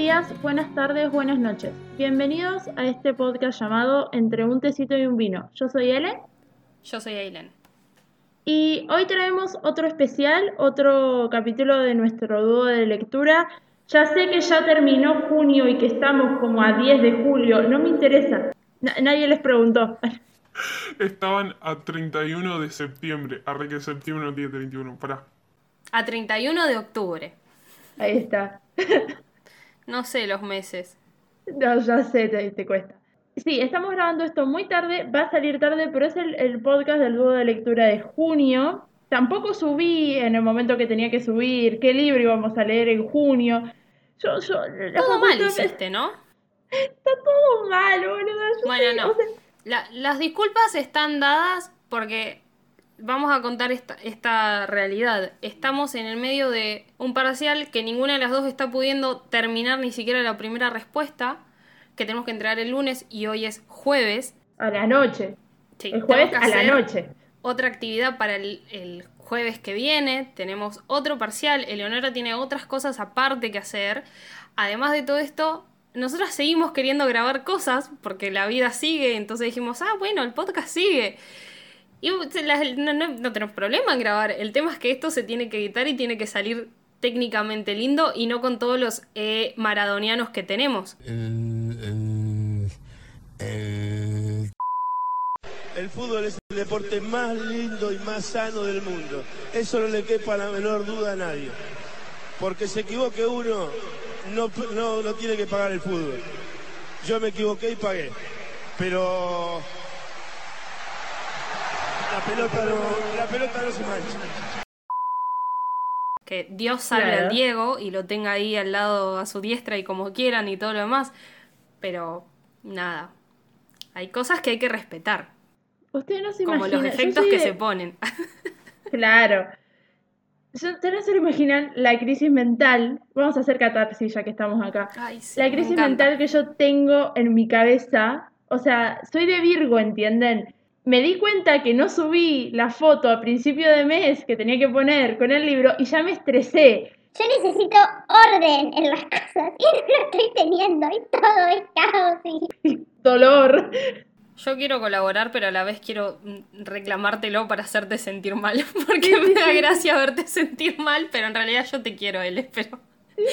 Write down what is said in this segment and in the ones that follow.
días, buenas tardes, buenas noches. Bienvenidos a este podcast llamado Entre un tecito y un vino. Yo soy Ellen. Yo soy Ailen. Y hoy traemos otro especial, otro capítulo de nuestro dúo de lectura. Ya sé que ya terminó junio y que estamos como a 10 de julio, no me interesa. Na- nadie les preguntó. Estaban a 31 de septiembre. Arre que septiembre no tiene 31. Pará. A 31 de octubre. Ahí está. No sé los meses. No, ya sé, te, te cuesta. Sí, estamos grabando esto muy tarde, va a salir tarde, pero es el, el podcast del dúo de lectura de junio. Tampoco subí en el momento que tenía que subir qué libro íbamos a leer en junio. Yo, yo, Todo mal me- hiciste, ¿no? Está todo mal, boludo. yo Bueno, sé, no. o sea, La- las disculpas están dadas porque vamos a contar esta, esta realidad. Estamos en el medio de un parcial que ninguna de las dos está pudiendo terminar ni siquiera la primera respuesta, que tenemos que entregar el lunes y hoy es jueves. a la noche. Sí, el jueves a la noche. Otra actividad para el, el jueves que viene. Tenemos otro parcial. Eleonora tiene otras cosas aparte que hacer. Además de todo esto, nosotros seguimos queriendo grabar cosas porque la vida sigue. Entonces dijimos, ah, bueno, el podcast sigue. Y la- no, no- no tenemos problema en grabar. El tema es que esto se tiene que editar y tiene que salir técnicamente lindo y no con todos los eh, maradonianos que tenemos. El fútbol es el deporte más lindo y más sano del mundo. Eso no le quepa la menor duda a nadie. Porque se equivoque uno, no, no, no tiene que pagar el fútbol. Yo me equivoqué y pagué. Pero pelota no, la pelota no se mancha. Que Dios salve Claro. al Diego y lo tenga ahí al lado a su diestra y como quieran y todo lo demás. Pero nada. Hay cosas que hay que respetar. Ustedes no se Como los efectos que de- se ponen. Claro. Yo- Ustedes no se lo imaginan la crisis mental. Vamos a hacer catarsis ya que estamos acá. Ay, sí, la crisis mental que yo tengo en mi cabeza, o sea, soy de Virgo, ¿entienden? Me di cuenta que no subí la foto a principio de mes que tenía que poner con el libro y ya me estresé. Yo necesito orden en las cosas y no lo estoy teniendo y todo es caos y Dolor. Yo quiero colaborar, pero a la vez quiero mm, reclamártelo para hacerte sentir mal. Porque me da gracia verte sentir mal, pero en realidad yo te quiero, él, pero,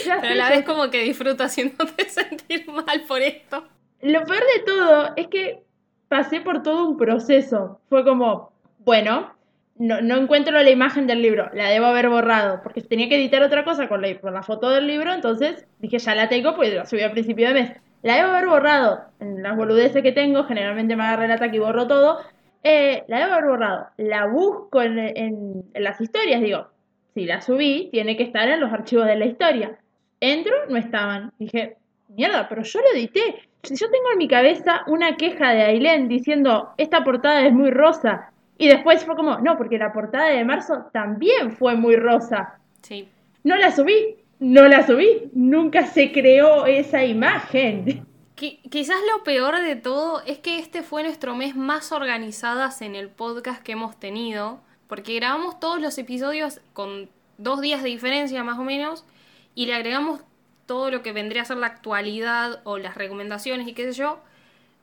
pero a la vez como que disfruto haciéndote sentir mal por esto. Lo peor de todo es que pasé por todo un proceso. Fue como, bueno, no, no encuentro la imagen del libro, la debo haber borrado, porque tenía que editar otra cosa con la, con la foto del libro, entonces dije, ya la tengo, pues la subí a principio de mes. La debo haber borrado. En las boludeces que tengo, generalmente me agarra el ataque y borro todo. Eh, la debo haber borrado. La busco en, en- en las historias, digo, si la subí, tiene que estar en los archivos de la historia. Entro, no estaban. Dije, mierda, pero yo lo edité. Yo tengo en mi cabeza una queja de Ailén diciendo, esta portada es muy rosa. Y después fue como, no, porque la portada de marzo también fue muy rosa. Sí. No la subí, no la subí. Nunca se creó esa imagen. Qui- quizás lo peor de todo es que este fue nuestro mes más organizadas en el podcast que hemos tenido, porque grabamos todos los episodios con dos días de diferencia más o menos, y le agregamos todo lo que vendría a ser la actualidad o las recomendaciones y qué sé yo,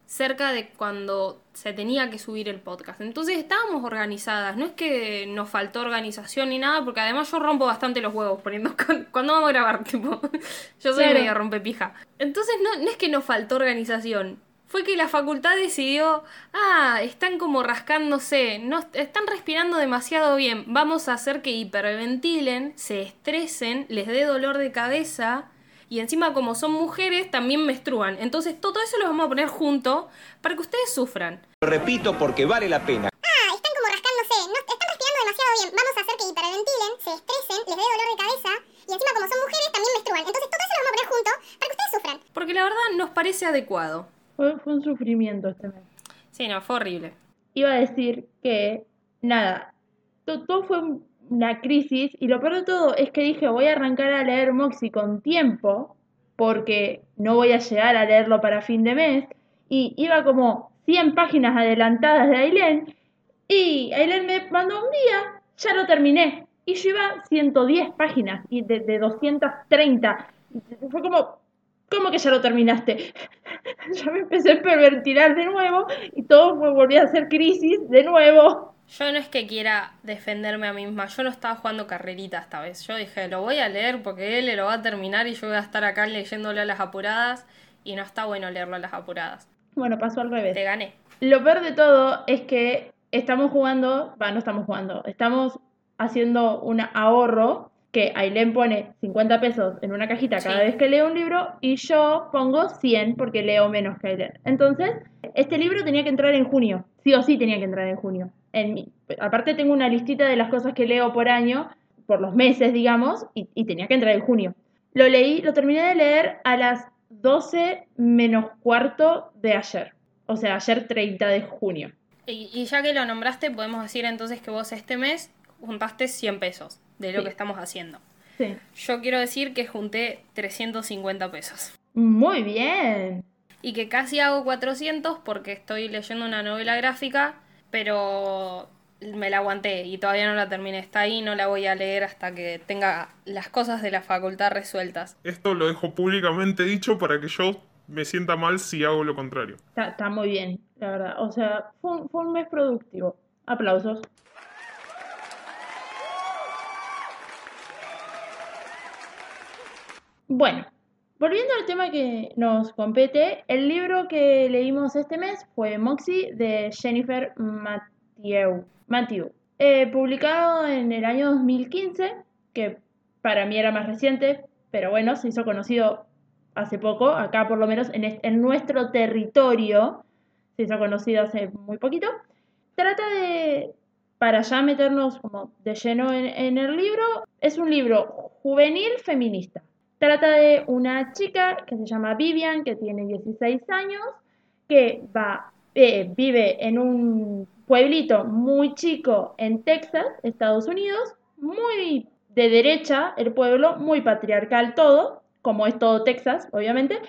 cerca de cuando se tenía que subir el podcast. Entonces estábamos organizadas, no es que nos faltó organización ni nada, porque además yo rompo bastante los huevos poniendo cu- cuando vamos a grabar, tipo, yo soy Claro. media rompepija. Entonces no, no es que nos faltó organización, fue que la facultad decidió, ah, están como rascándose, no están respirando demasiado bien, vamos a hacer que hiperventilen, se estresen, les dé dolor de cabeza y encima como son mujeres también menstruan. Entonces todo eso lo vamos a poner junto para que ustedes sufran. Lo repito porque vale la pena. Ah, están como rascándose, no, están respirando demasiado bien. Vamos a hacer que hiperventilen, se estresen, les dé dolor de cabeza y encima como son mujeres también menstruan. Entonces todo eso lo vamos a poner junto para que ustedes sufran. Porque la verdad nos parece adecuado. Fue, fue un sufrimiento este mes. Sí, no, fue horrible. Iba a decir que, nada, to- todo fue un- una crisis y lo peor de todo es que dije voy a arrancar a leer Moxie con tiempo porque no voy a llegar a leerlo para fin de mes y iba como 100 páginas adelantadas de Ailén y Ailén me mandó un día, ya lo terminé y yo iba 110 páginas y de, de 230 fue como ¿Cómo que ya lo terminaste? ya me empecé a pervertirar de nuevo y todo volvió a ser crisis de nuevo. Yo no es que quiera defenderme a mí misma, yo no estaba jugando carrerita esta vez. Yo dije, lo voy a leer porque él lo va a terminar y yo voy a estar acá leyéndolo a las apuradas y no está bueno leerlo a las apuradas. Bueno, pasó al revés. Te gané. Lo peor de todo es que estamos jugando, va, no estamos jugando, estamos haciendo un ahorro que Ailén pone 50 pesos en una cajita cada Sí. vez que leo un libro y yo pongo 100 porque leo menos que Ailén. Entonces, este libro tenía que entrar en junio, sí o sí tenía que entrar en junio. En mi- aparte tengo una listita de las cosas que leo por año, por los meses, digamos, y, y tenía que entrar en junio. Lo leí, lo terminé de leer a las 12 menos cuarto de ayer. O sea, ayer 30 de junio. Y, y ya que lo nombraste, podemos decir entonces que vos este mes juntaste 100 pesos de lo Sí. que estamos haciendo. Sí. Yo quiero decir que junté 350 pesos. Muy bien. Y que casi hago 400 porque estoy leyendo una novela gráfica, pero me la aguanté y todavía no la terminé. Está ahí, no la voy a leer hasta que tenga las cosas de la facultad resueltas. Esto lo dejo públicamente dicho para que yo me sienta mal si hago lo contrario. Está, está muy bien, la verdad. O sea, fue un, fue un mes productivo. Aplausos. Bueno, volviendo al tema que nos compete, el libro que leímos este mes fue Moxie de Jennifer Mathieu, eh, publicado en el año 2015, que para mí era más reciente, pero bueno, se hizo conocido hace poco, acá por lo menos en, en nuestro territorio, se hizo conocido hace muy poquito. Trata de, para ya meternos como de lleno en, en el libro, es un libro juvenil feminista. Trata de una chica que se llama Vivian, que tiene 16 años, que va, eh, vive en un pueblito muy chico en Texas, Estados Unidos, muy de derecha el pueblo, muy patriarcal todo, como es todo Texas, obviamente,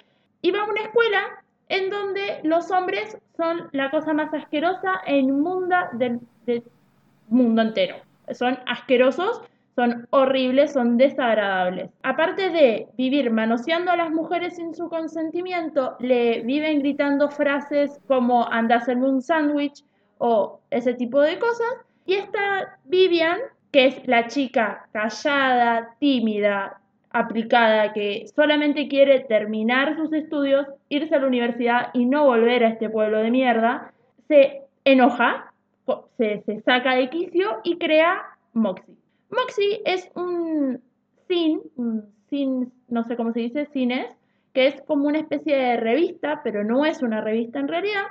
y va a una escuela en donde los hombres son la cosa más asquerosa e inmunda del, del mundo entero. Son asquerosos, son horribles, son desagradables. Aparte de vivir manoseando a las mujeres sin su consentimiento, le viven gritando frases como anda a hacerme un sándwich o ese tipo de cosas. Y esta Vivian, que es la chica callada, tímida, aplicada, que solamente quiere terminar sus estudios, irse a la universidad y no volver a este pueblo de mierda, se enoja, se saca de quicio y crea Moxie. Moxie es un zine, un zine, no sé cómo se dice, cines, que es como una especie de revista, pero no es una revista en realidad,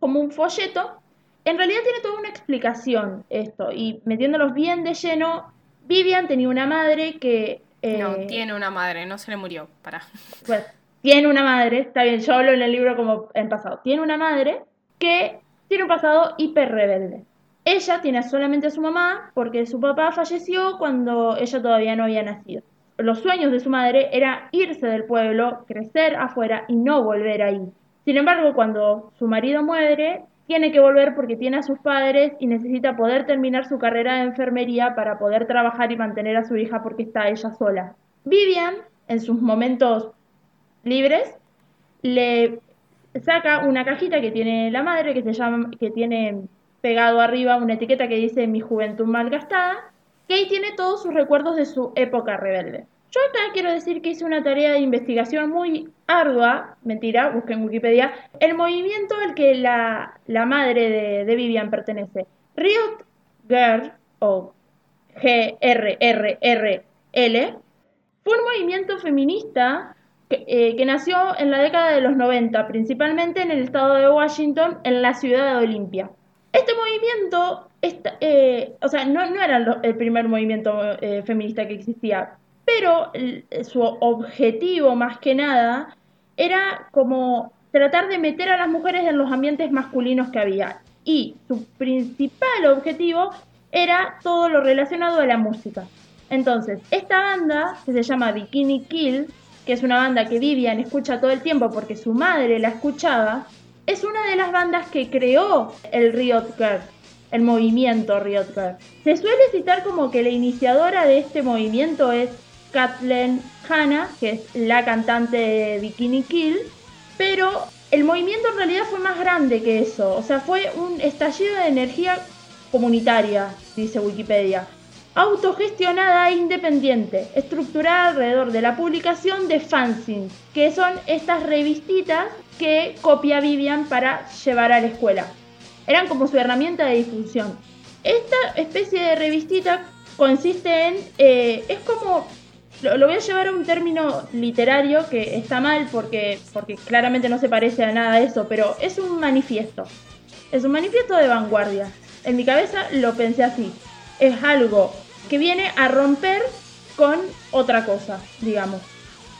como un folleto. En realidad tiene toda una explicación esto, y metiéndolos bien de lleno, Vivian tenía una madre que... eh, No, tiene una madre, no se le murió. Para. pues, tiene una madre, está bien, yo hablo en el libro como en pasado, tiene una madre que tiene un pasado hiper rebelde. Ella tiene solamente a su mamá porque su papá falleció cuando ella todavía no había nacido. Los sueños de su madre era irse del pueblo, crecer afuera y no volver ahí. Sin embargo, cuando su marido muere, tiene que volver porque tiene a sus padres y necesita poder terminar su carrera de enfermería para poder trabajar y mantener a su hija porque está ella sola. Vivian, en sus momentos libres, le saca una cajita que tiene la madre que se llama que tiene pegado arriba una etiqueta que dice mi juventud malgastada, que ahí tiene todos sus recuerdos de su época rebelde. Yo acá quiero decir que hice una tarea de investigación muy ardua, mentira, busqué en Wikipedia, el movimiento al que la, la madre de, Vivian pertenece. Riot Girl, o GRRRL, fue un movimiento feminista que, eh, que nació en la década de los 90, principalmente en el estado de Washington, en la ciudad de Olimpia. Este movimiento, eh, o sea, no, era el primer movimiento eh, feminista que existía, pero el- su objetivo más que nada era como tratar de meter a las mujeres en los ambientes masculinos que había. Y su principal objetivo era todo lo relacionado a la música. Entonces, esta banda, que se llama Bikini Kill, que es una banda que Vivian escucha todo el tiempo porque su madre la escuchaba, es una de las bandas que creó el Riot Girl, el movimiento Riot Girl. Se suele citar como que la iniciadora de este movimiento es Kathleen Hanna, que es la cantante de Bikini Kill, pero el movimiento en realidad fue más grande que eso, o sea, fue un estallido de energía comunitaria, dice Wikipedia, autogestionada e independiente, estructurada alrededor de la publicación de fanzines, que son estas revistitas que copia Vivian para llevar a la escuela. Eran como su herramienta de difusión. Esta especie de revistita consiste en, eh, es como, lo, lo voy a llevar a un término literario que está mal porque, porque claramente no se parece a nada de eso, pero es un manifiesto. Es un manifiesto de vanguardia. En mi cabeza lo pensé así. Es algo que viene a romper con otra cosa, digamos.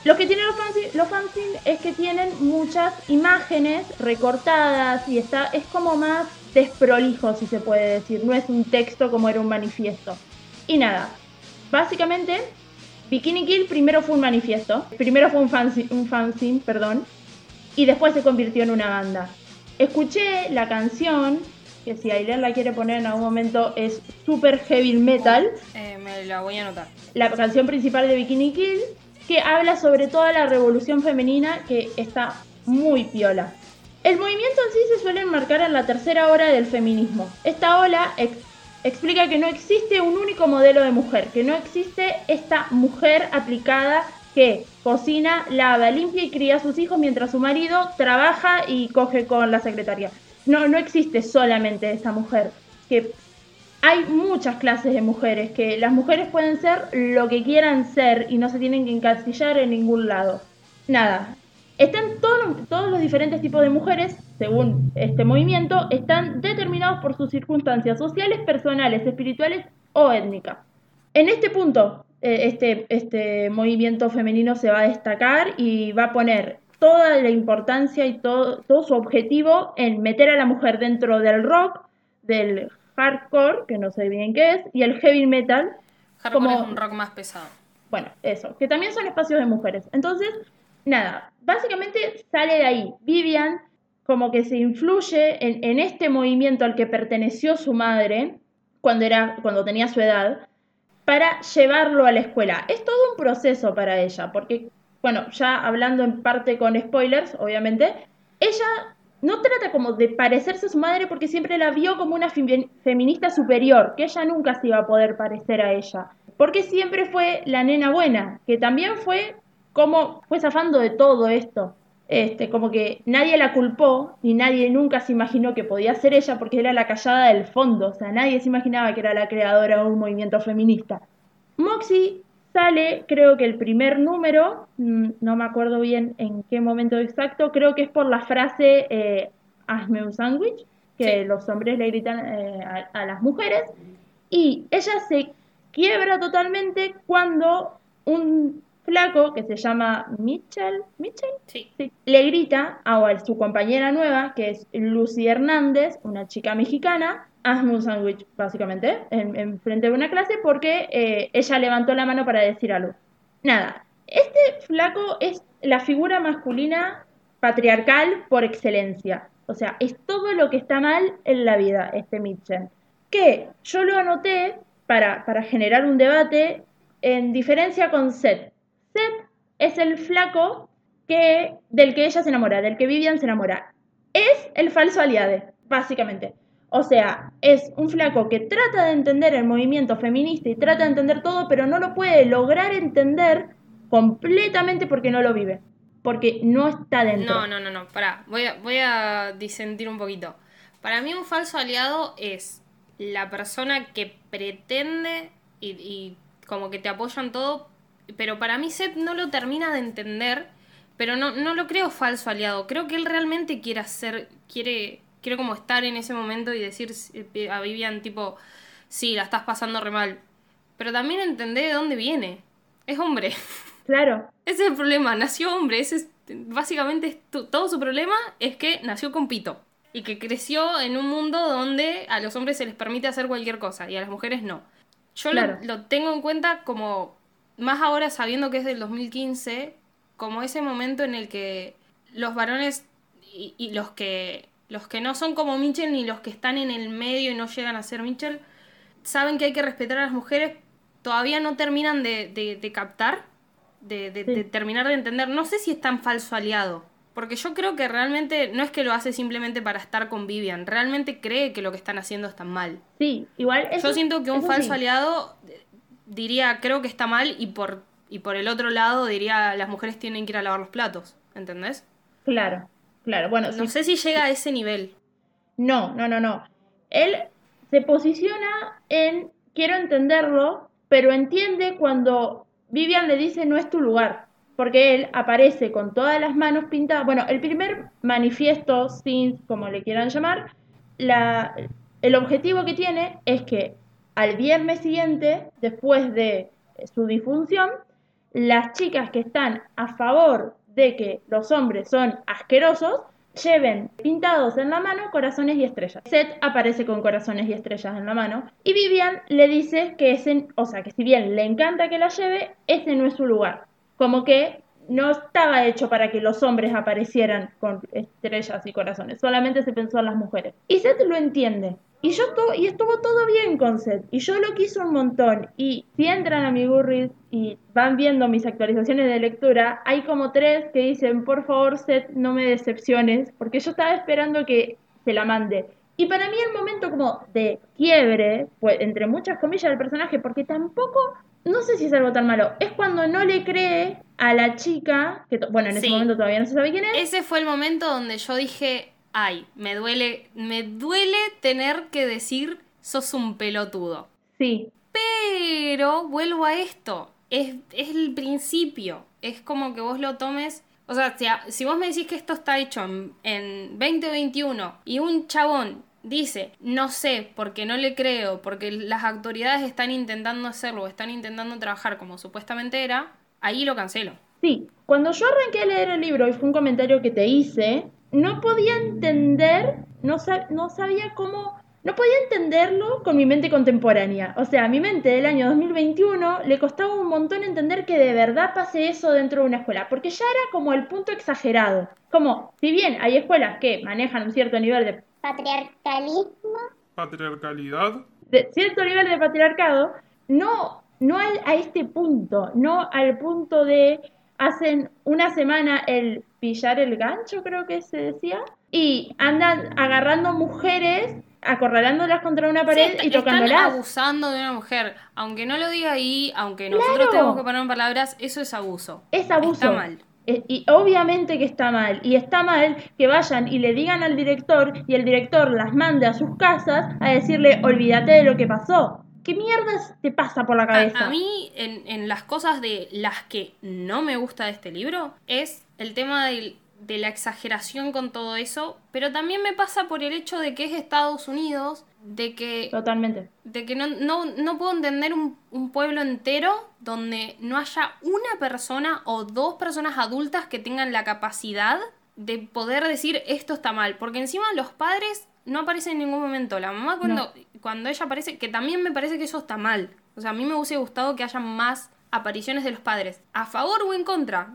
Lo que tienen los fanzines, los fanzines es que tienen muchas imágenes recortadas y está, es como más desprolijo, si se puede decir. No es un texto como era un manifiesto. Y nada, básicamente, Bikini Kill primero fue un manifiesto, primero fue un fanzine, un fanzine perdón, y después se convirtió en una banda. Escuché la canción, que si Aileen la quiere poner en algún momento es super heavy metal, Eh, me la voy a anotar. la canción principal de Bikini Kill, que habla sobre toda la revolución femenina que está muy piola. El movimiento en sí se suele enmarcar en la tercera hora del feminismo. Esta ola ex- explica que no existe un único modelo de mujer, que no existe esta mujer aplicada que cocina, lava, limpia y cría a sus hijos mientras su marido trabaja y coge con la secretaria. No, no existe solamente esta mujer, que hay muchas clases de mujeres, que las mujeres pueden ser lo que quieran ser y no se tienen que encasillar en ningún lado. Nada, están todos, los diferentes tipos de mujeres, según este movimiento, están determinados por sus circunstancias sociales, personales, espirituales o étnicas. En este punto, eh, este, este movimiento femenino se va a destacar y va a poner toda la importancia y todo, todo su objetivo en meter a la mujer dentro del rock, del hardcore, que no sé bien qué es, y el heavy metal, Hardcore Como- es un rock más pesado. bueno, eso, que también son espacios de mujeres. Entonces, nada, básicamente sale de ahí. Vivian como que se influye en, en este movimiento al que perteneció su madre cuando, era, cuando tenía su edad para llevarlo a la escuela. Es todo un proceso para ella, porque, bueno, ya hablando en parte con spoilers, obviamente, ella no trata como de parecerse a su madre porque siempre la vio como una fem- feminista superior, que ella nunca se iba a poder parecer a ella, porque siempre fue la nena buena, que también fue como fue zafando de todo esto. Este, como que nadie la culpó y nadie nunca se imaginó que podía ser ella porque era la callada del fondo, o sea, nadie se imaginaba que era la creadora de un movimiento feminista. Moxie sale, creo que el primer número, mm, no me acuerdo bien en qué momento exacto, creo que es por la frase eh, hazme un sándwich, que Sí. los hombres le gritan eh, a, a las mujeres, y ella se quiebra totalmente cuando un flaco que se llama Mitchell, Mitchell, Sí. Sí, le grita a su compañera nueva, que es Lucy Hernández, una chica mexicana, hazme un sándwich, básicamente, en, en frente de una clase, porque eh, ella levantó la mano para decir algo. Nada, este flaco es la figura masculina patriarcal por excelencia. O sea, es todo lo que está mal en la vida, este Mitchell. Que yo lo anoté para, para generar un debate en diferencia con Seth. Seth es el flaco que, del que ella se enamora, del que Vivian se enamora. Es el falso aliade, básicamente. O sea, es un flaco que trata de entender el movimiento feminista y trata de entender todo, pero no lo puede lograr entender completamente porque no lo vive. Porque no está dentro. No, no, no, no, pará. Voy a, voy a disentir un poquito. Para mí un falso aliado es la persona que pretende y, y como que te apoyan todo, pero para mí Seth no lo termina de entender, pero no, no lo creo falso aliado. Creo que él realmente quiere hacer, quiere, quiere como estar en ese momento y decir eh, a Vivian tipo, sí, la estás pasando re mal. Pero también entender de dónde viene. Es hombre. Claro, Ese es el problema, nació hombre. Ese es, básicamente es tu- todo su problema es que nació con pito. Y que creció en un mundo donde a los hombres se les permite hacer cualquier cosa y a las mujeres no. Yo lo- lo, tengo en cuenta como, más ahora sabiendo que es del 2015, como ese momento en el que los varones y, y los que los que no son como Mitchell ni los que están en el medio y no llegan a ser Mitchell, saben que hay que respetar a las mujeres todavía no terminan de, de- de captar, de, de- de terminar de entender. No sé si es tan falso aliado. Porque yo creo que realmente no es que lo hace simplemente para estar con Vivian, realmente cree que lo que están haciendo está mal. Sí, igual. eso- Yo siento que un falso sí. aliado diría creo que está mal y por, y por el otro lado diría las mujeres tienen que ir a lavar los platos, ¿entendés? Claro, claro. Bueno, No sí, sé si llega a ese nivel. No, no, no, no. Él se posiciona en quiero entenderlo, pero entiende cuando Vivian le dice no es tu lugar. Porque él aparece con todas las manos pintadas. Bueno, el primer manifiesto, sin como le quieran llamar, la, el objetivo que tiene es que al viernes siguiente, después de su disfunción, las chicas que están a favor de que los hombres son asquerosos lleven pintados en la mano corazones y estrellas. Seth aparece con corazones y estrellas en la mano y Vivian le dice que ese, o sea, que si bien le encanta que la lleve, ese no es su lugar. Como que no estaba hecho para que los hombres aparecieran con estrellas y corazones, solamente se pensó en las mujeres. Y Seth lo entiende. Y yo y estuvo todo bien con Seth. Y yo lo quiso un montón. Y si entran a mi Goodreads y van viendo mis actualizaciones de lectura, hay como tres que dicen, por favor, Seth, no me decepciones. Porque yo estaba esperando que se la mande. Y para mí el momento como de quiebre, pues entre muchas comillas del personaje, porque tampoco, no sé si es algo tan malo, es cuando no le cree a la chica, que bueno, en ese momento todavía no se sabe quién es, Ese fue el momento donde yo dije, ay, me duele, me duele tener que decir sos un pelotudo. sí, Pero vuelvo a esto, es, es el principio, es como que vos lo tomes, o sea, si, a- si vos me decís que esto está hecho en, en 2021 y un chabón dice, no sé, porque no le creo, porque las autoridades están intentando hacerlo, están intentando trabajar como supuestamente era, ahí lo cancelo. Sí, cuando yo arranqué a leer el libro, y fue un comentario que te hice, no podía entender, no, sab- no sabía cómo, no podía entenderlo con mi mente contemporánea. O sea, a mi mente del año 2021 le costaba un montón entender que de verdad pase eso dentro de una escuela, porque ya era como el punto exagerado. Como, si bien hay escuelas que manejan un cierto nivel de, Patriarcalismo. Patriarcalidad. de cierto nivel de patriarcado, no, no al- a este punto, no al punto de hacen una semana el pillar el gancho, creo que se decía, y andan agarrando mujeres, acorralándolas contra una pared Sí, y están tocándolas. abusando de una mujer. Aunque no lo diga ahí, aunque nosotros Claro. tenemos que poner en palabras, eso es abuso. Es abuso. Está mal. Eh, Y obviamente que está mal. Y está mal que vayan y le digan al director y el director las mande a sus casas a decirle, olvídate de lo que pasó. ¿Qué mierda te pasa por la A, cabeza? a mí, en, en las cosas de las que no me gusta de este libro, es el tema del- de la exageración con todo eso, pero también me pasa por el hecho de que es Estados Unidos, de que Totalmente. de que no, no, no puedo entender un, un pueblo entero donde no haya una persona o dos personas adultas que tengan la capacidad de poder decir esto está mal. Porque encima los padres no aparecen en ningún momento. La mamá cuando, cuando ella aparece, que también me parece que eso está mal. O sea, a mí me hubiese gustado que haya más apariciones de los padres. A favor o en contra,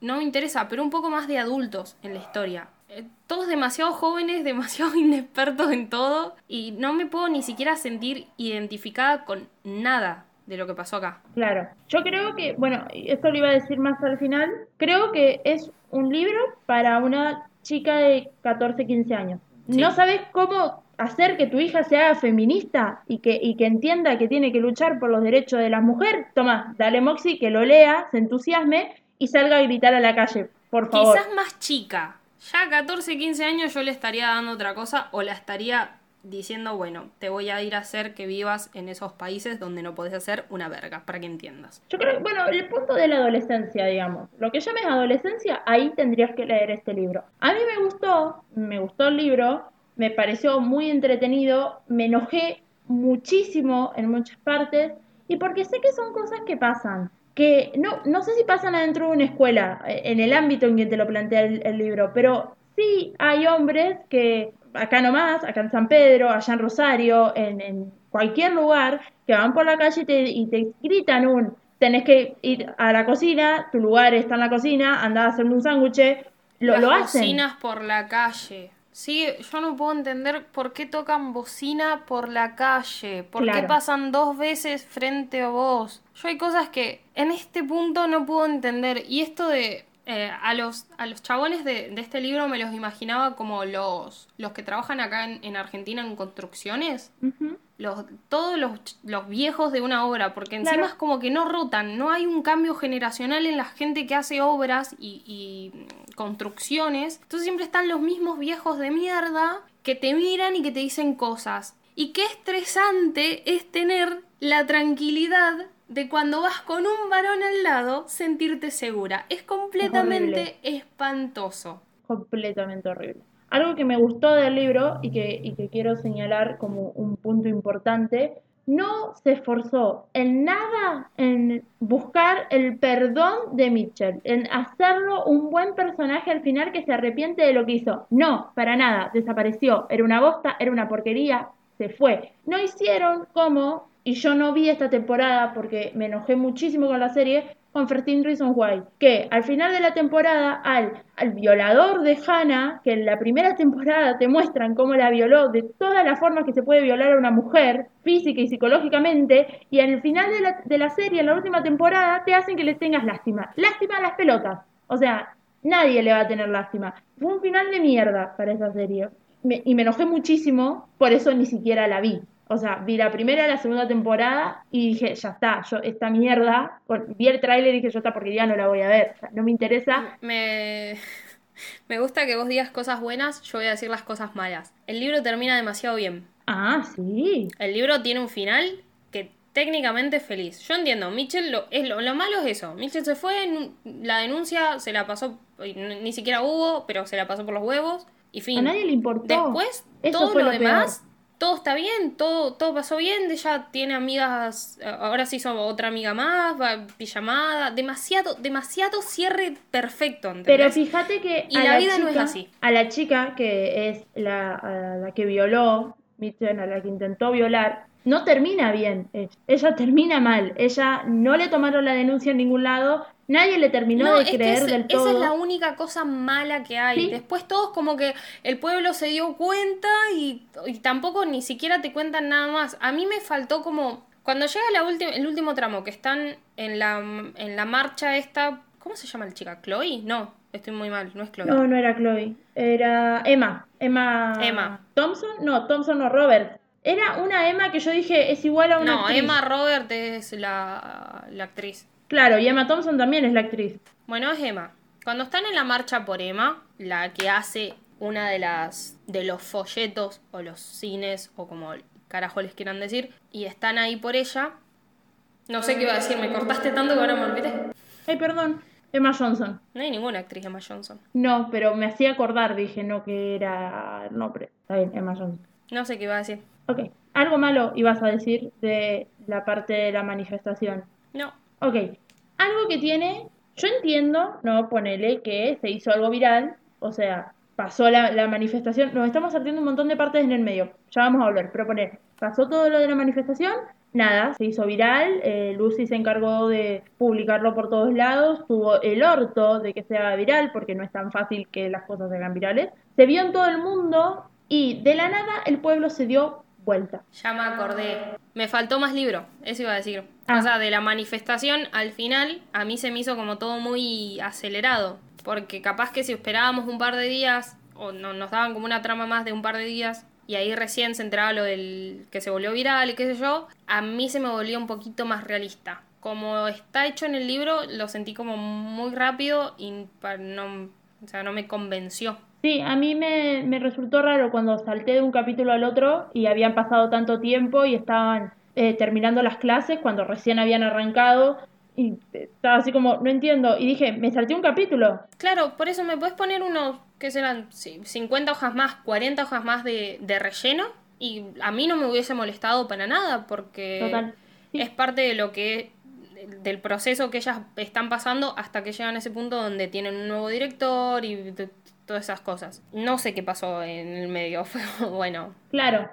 no me interesa, pero un poco más de adultos en la historia. Eh, Todos demasiado jóvenes, demasiado inexpertos en todo y no me puedo ni siquiera sentir identificada con nada de lo que pasó acá. Claro. Yo creo que, bueno, esto lo iba a decir más al final, creo que es un libro para una chica de 14, 15 años. Sí. No sabes cómo hacer que tu hija sea feminista y que, y que entienda que tiene que luchar por los derechos de la mujer. Toma, dale Moxie que lo lea, se entusiasme y salga a gritar a la calle, por favor. Quizás más chica. Ya a 14, 15 años yo le estaría dando otra cosa o la estaría diciendo, bueno, te voy a ir a hacer que vivas en esos países donde no podés hacer una verga, para que entiendas. Yo creo bueno, el punto de la adolescencia, digamos. Lo que llames adolescencia, ahí tendrías que leer este libro. A mí me gustó, me gustó el libro, me pareció muy entretenido, me enojé muchísimo en muchas partes, y porque sé que son cosas que pasan. Que no, no sé si pasan adentro de una escuela, eh, en el ámbito en que te lo plantea el libro, pero sí hay hombres que acá nomás, acá en San Pedro, allá en Rosario, en, en cualquier lugar, que van por la calle y te, y te gritan un, tenés que ir a la cocina, tu lugar está en la cocina, andá a hacerme un sándwich, lo, Las lo hacen. bocinas por la calle. Sí, yo no puedo entender por qué tocan bocina por la calle, por qué pasan dos veces frente a vos. Yo hay cosas que en este punto no puedo entender. Y esto de eh, a los a los chabones de, de este libro me los imaginaba como los los que trabajan acá en, en Argentina en construcciones. Los, todos los, los viejos de una obra, porque encima Claro. es como que no rotan, no hay un cambio generacional en la gente que hace obras y, y, construcciones. Entonces siempre están los mismos viejos de mierda que te miran y que te dicen cosas. Y qué estresante es tener la tranquilidad de cuando vas con un varón al lado sentirte segura. Es completamente espantoso. completamente horrible. Algo que me gustó del libro y que, y que quiero señalar como un punto importante, no se esforzó en nada en buscar el perdón de Mitchell, en hacerlo un buen personaje al final que se arrepiente de lo que hizo. No, para nada, desapareció, era una bosta, era una porquería, se fue. No hicieron como, y yo no vi esta temporada porque me enojé muchísimo con la serie, con 13 Reasons Why, que al final de la temporada al, al violador de Hannah, que en la primera temporada te muestran cómo la violó de todas las formas que se puede violar a una mujer, física y psicológicamente, y al final de la, de la serie, en la última temporada, te hacen que les tengas lástima. Lástima a las pelotas. O sea, nadie le va a tener lástima. Fue un final de mierda para esa serie. Y me enojé muchísimo, por eso ni siquiera la vi. O sea, vi la primera y la segunda temporada y dije, ya está, yo esta mierda, vi el tráiler y dije, yo esta porquería no la voy a ver, o sea, no me interesa. Me, me gusta que vos digas cosas buenas, yo voy a decir las cosas malas. El libro termina demasiado bien. Ah, sí. El libro tiene un final que técnicamente es feliz. Yo entiendo, Mitchell, lo, es lo, lo malo es eso. Mitchell se fue, la denuncia se la pasó, ni siquiera hubo, pero se la pasó por los huevos. Y fin. A nadie le importó. Después, Eso todo lo demás, todo está bien, todo, todo pasó bien. Ella tiene amigas, eh, ahora se hizo otra amiga más, va pijamada. Demasiado, demasiado cierre perfecto. Pero fíjate que Y a la la vida no es chica- así. A la chica que es la, a la que violó, Mitchell, a la que intentó violar, no termina bien. Ella termina mal. Ella no le tomaron la denuncia en ningún lado. Nadie le terminó No, de creer del todo. esa es la única cosa mala que hay. Sí. Después todos como que el pueblo se dio cuenta y, y tampoco ni siquiera te cuentan nada más. A mí me faltó como... Cuando llega la el último tramo, que están en la, en la marcha esta... ¿Cómo se llama la chica? ¿Chloe? No, estoy muy mal, no es Chloe. No, no era Chloe. Era Emma. Emma. Emma. Thompson. No, Thompson no, Robert. Era una Emma que yo dije es igual a una no, actriz. Emma Robert es la, la actriz. Claro, y Emma Thompson también es la actriz. Bueno, es Emma. Cuando están en la marcha por Emma, la que hace una de las de los folletos o los cines o como carajo les quieran decir, y están ahí por ella. No sé qué iba a decir, me cortaste tanto que ahora me olvidé. Ay, perdón. Emma Johnson. No hay ninguna actriz Emma Johnson. No, pero me hacía acordar, dije, no, que era el nombre. Está bien, Emma Johnson. No sé qué iba a decir. Ok. Algo malo ibas a decir de la parte de la manifestación. No. Ok. Algo que tiene, yo entiendo, no, ponele que se hizo algo viral, o sea, pasó la, manifestación, nos estamos saltando un montón de partes en el medio, ya vamos a volver, pero poner, pasó todo lo de la manifestación, nada, se hizo viral, eh, Lucy se encargó de publicarlo por todos lados, tuvo el orto de que sea viral, porque no es tan fácil que las cosas se hagan virales, se vio en todo el mundo y de la nada el pueblo se dio vuelta. Ya me acordé. Me faltó más libro, eso iba a decir. Ah. O sea, de la manifestación al final, a mí se me hizo como todo muy acelerado. Porque capaz que si esperábamos un par de días, o no, nos daban como una trama más de un par de días, y ahí recién se enteraba lo del que se volvió viral y qué sé yo, a mí se me volvió un poquito más realista. Como está hecho en el libro, lo sentí como muy rápido y no, o sea, no me convenció. Sí, a mí me, me resultó raro cuando salté de un capítulo al otro y habían pasado tanto tiempo y estaban eh, terminando las clases cuando recién habían arrancado y estaba así como, no entiendo. Y dije, me salté un capítulo. Claro, por eso me puedes poner unos, que serán? Sí, 50 hojas más, 40 hojas más de, de relleno y a mí no me hubiese molestado para nada porque Total. Sí. es parte de lo que del proceso que ellas están pasando hasta que llegan a ese punto donde tienen un nuevo director y todas esas cosas. No sé qué pasó en el medio, fue bueno. Claro,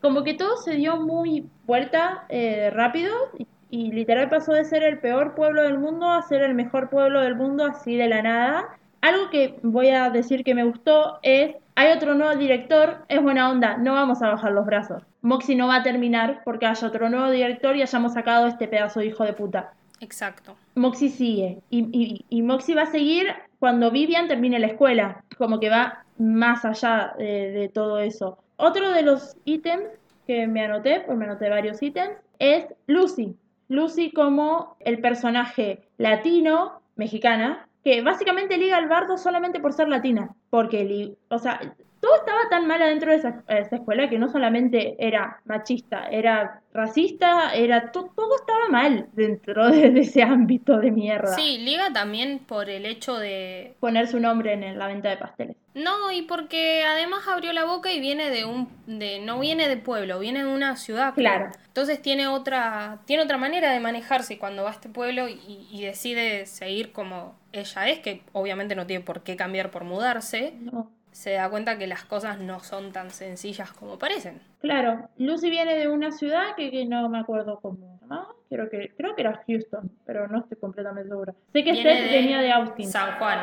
como que todo se dio muy vuelta eh, rápido y, y literal pasó de ser el peor pueblo del mundo a ser el mejor pueblo del mundo así de la nada. Algo que voy a decir que me gustó es hay otro nuevo director, es buena onda, no vamos a bajar los brazos. Moxie no va a terminar porque haya otro nuevo director y hayamos sacado este pedazo de hijo de puta. Exacto. Moxie sigue. Y, y, Moxie va a seguir cuando Vivian termine la escuela. Como que va más allá de, de todo eso. Otro de los ítems que me anoté, pues me anoté varios ítems, es Lucy. Lucy como el personaje latino, mexicana, que básicamente liga al bardo solamente por ser latina. Porque, o sea, todo estaba tan mal adentro de esa, esa escuela que no solamente era machista, era racista, era to- todo estaba mal dentro de, de ese ámbito de mierda. Sí, liga también por el hecho de... Poner su nombre en la venta de pasteles. No, y porque además abrió la boca y viene de un... De, no viene de pueblo, viene de una ciudad. Claro. Entonces tiene otra, tiene otra manera de manejarse cuando va a este pueblo y, y decide seguir como ella es, que obviamente no tiene por qué cambiar por mudarse. No. Se da cuenta que las cosas no son tan sencillas como parecen. Claro, Lucy viene de una ciudad que, que no me acuerdo cómo se llamaba. Creo que, creo que era Houston, pero no estoy completamente segura. Sé que Seth venía de Austin. San Juan.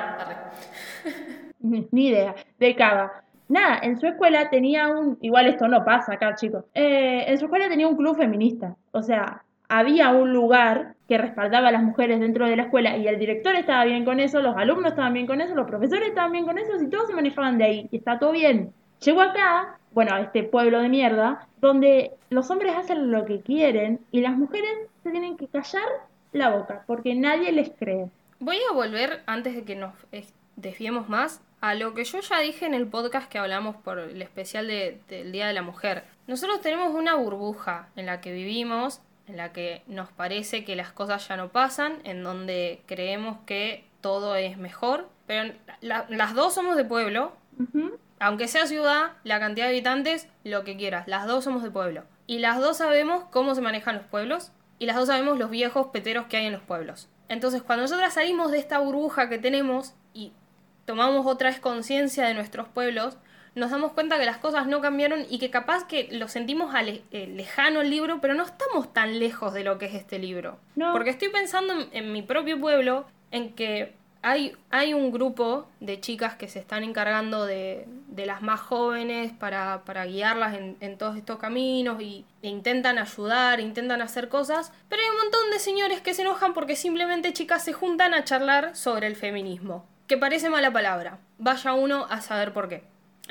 Ni ni idea, de Cava. Nada, en su escuela tenía un. Igual esto no pasa acá, chicos. Eh, en su escuela tenía un club feminista. O sea, había un lugar que respaldaba a las mujeres dentro de la escuela y el director estaba bien con eso, los alumnos estaban bien con eso, los profesores estaban bien con eso y todos se manejaban de ahí. Y está todo bien. Llego acá, bueno, a este pueblo de mierda, donde los hombres hacen lo que quieren y las mujeres se tienen que callar la boca porque nadie les cree. Voy a volver, antes de que nos desviemos más, a lo que yo ya dije en el podcast que hablamos por el especial de- del Día de la Mujer. Nosotros tenemos una burbuja en la que vivimos, en la que nos parece que las cosas ya no pasan, en donde creemos que todo es mejor, pero la- las dos somos de pueblo, aunque sea ciudad, la cantidad de habitantes, lo que quieras, las dos somos de pueblo. Y las dos sabemos cómo se manejan los pueblos y las dos sabemos los viejos peteros que hay en los pueblos. Entonces, cuando nosotras salimos de esta burbuja que tenemos y tomamos otra vez conciencia de nuestros pueblos, nos damos cuenta que las cosas no cambiaron y que capaz que lo sentimos ale- eh, lejano el libro, pero no estamos tan lejos de lo que es este libro. No. Porque estoy pensando en, en mi propio pueblo, en que hay, hay un grupo de chicas que se están encargando de, de las más jóvenes para, para guiarlas en, en todos estos caminos y, e intentan ayudar, intentan hacer cosas, pero hay un montón de señores que se enojan porque simplemente chicas se juntan a charlar sobre el feminismo, que parece mala palabra, vaya uno a saber por qué.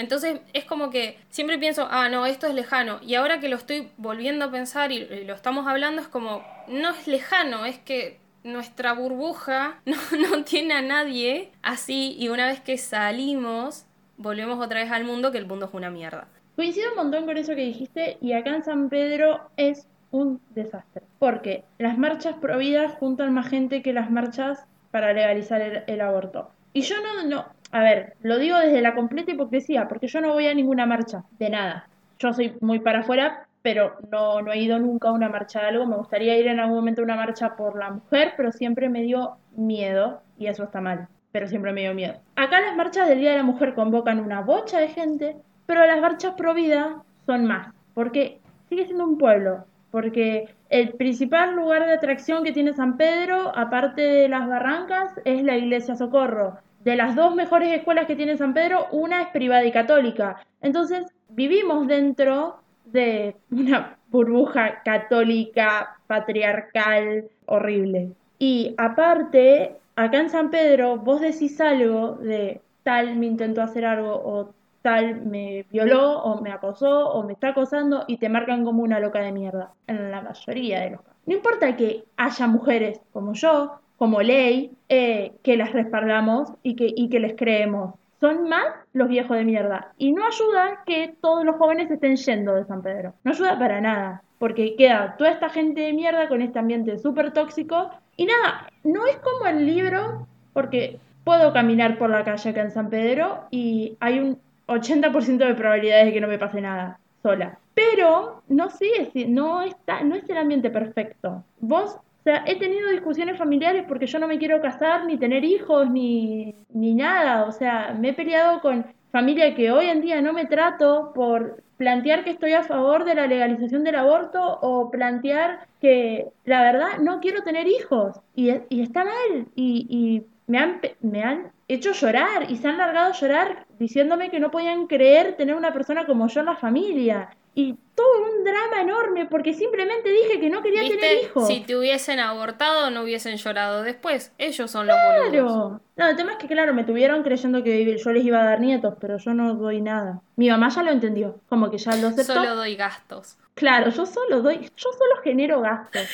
Entonces es como que siempre pienso, ah, no, esto es lejano. Y ahora que lo estoy volviendo a pensar y, lo estamos hablando, es como, no es lejano, es que nuestra burbuja no, no tiene a nadie así. Y una vez que salimos, volvemos otra vez al mundo, que el mundo es una mierda. Coincido un montón con eso que dijiste y acá en San Pedro es un desastre. Porque las marchas pro vida juntan más gente que las marchas para legalizar el, el aborto. Y yo no, no, a ver, lo digo desde la completa hipocresía, porque yo no voy a ninguna marcha, de nada. Yo soy muy para afuera, pero no, no he ido nunca a una marcha de algo. Me gustaría ir en algún momento a una marcha por la mujer, pero siempre me dio miedo, y eso está mal, pero siempre me dio miedo. Acá las marchas del Día de la Mujer convocan una bocha de gente, pero las marchas pro vida son más, porque sigue siendo un pueblo, porque el principal lugar de atracción que tiene San Pedro, aparte de las barrancas, es la iglesia Socorro. De las dos mejores escuelas que tiene San Pedro, una es privada y católica. Entonces, vivimos dentro de una burbuja católica, patriarcal, horrible. Y aparte, acá en San Pedro, vos decís algo de tal me intentó hacer algo o tal me violó o me acosó o me está acosando y te marcan como una loca de mierda, en la mayoría de los casos. No importa que haya mujeres como yo, como ley, eh, que las respaldamos y que, y que les creemos. Son más los viejos de mierda. Y no ayuda que todos los jóvenes estén yendo de San Pedro. No ayuda para nada. Porque queda toda esta gente de mierda con este ambiente súper tóxico. Y nada, no es como el libro, porque puedo caminar por la calle acá en San Pedro y hay un 80% de probabilidades de que no me pase nada sola. Pero no sigue, si- no está, no es el ambiente perfecto. Vos, o sea, he tenido discusiones familiares porque yo no me quiero casar, ni tener hijos, ni, ni nada. O sea, me he peleado con familia que hoy en día no me trato por plantear que estoy a favor de la legalización del aborto o plantear que la verdad no quiero tener hijos y, y está mal y, y me, han, me han hecho llorar y se han largado a llorar diciéndome que no podían creer tener una persona como yo en la familia. Y todo un drama enorme porque simplemente dije que no quería tener hijos. Si te hubiesen abortado, no hubiesen llorado después. Ellos son los boludos. Claro. No, el tema es que, claro, me tuvieron creyendo que yo les iba a dar nietos, pero yo no doy nada. Mi mamá ya lo entendió, como que ya lo aceptó. Solo doy gastos. Claro, yo solo doy, yo solo genero gastos.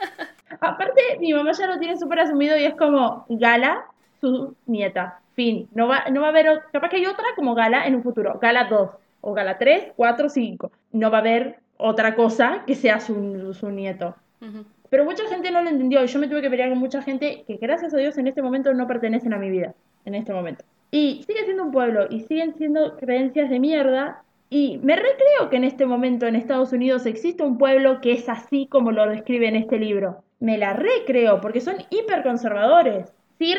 Aparte, mi mamá ya lo tiene súper asumido y es como Gala, su nieta. Fin. No va, no va a haber, capaz que hay otra como Gala en un futuro. Gala 2, o Gala 3, 4, 5. No va a haber otra cosa que sea su, su nieto. Pero mucha gente no lo entendió y yo me tuve que pelear con mucha gente que gracias a Dios en este momento no pertenecen a mi vida. En este momento. Y sigue siendo un pueblo y siguen siendo creencias de mierda. Y me recreo que en este momento en Estados Unidos existe un pueblo que es así como lo describe en este libro. Me la recreo porque son hiperconservadores. Sí,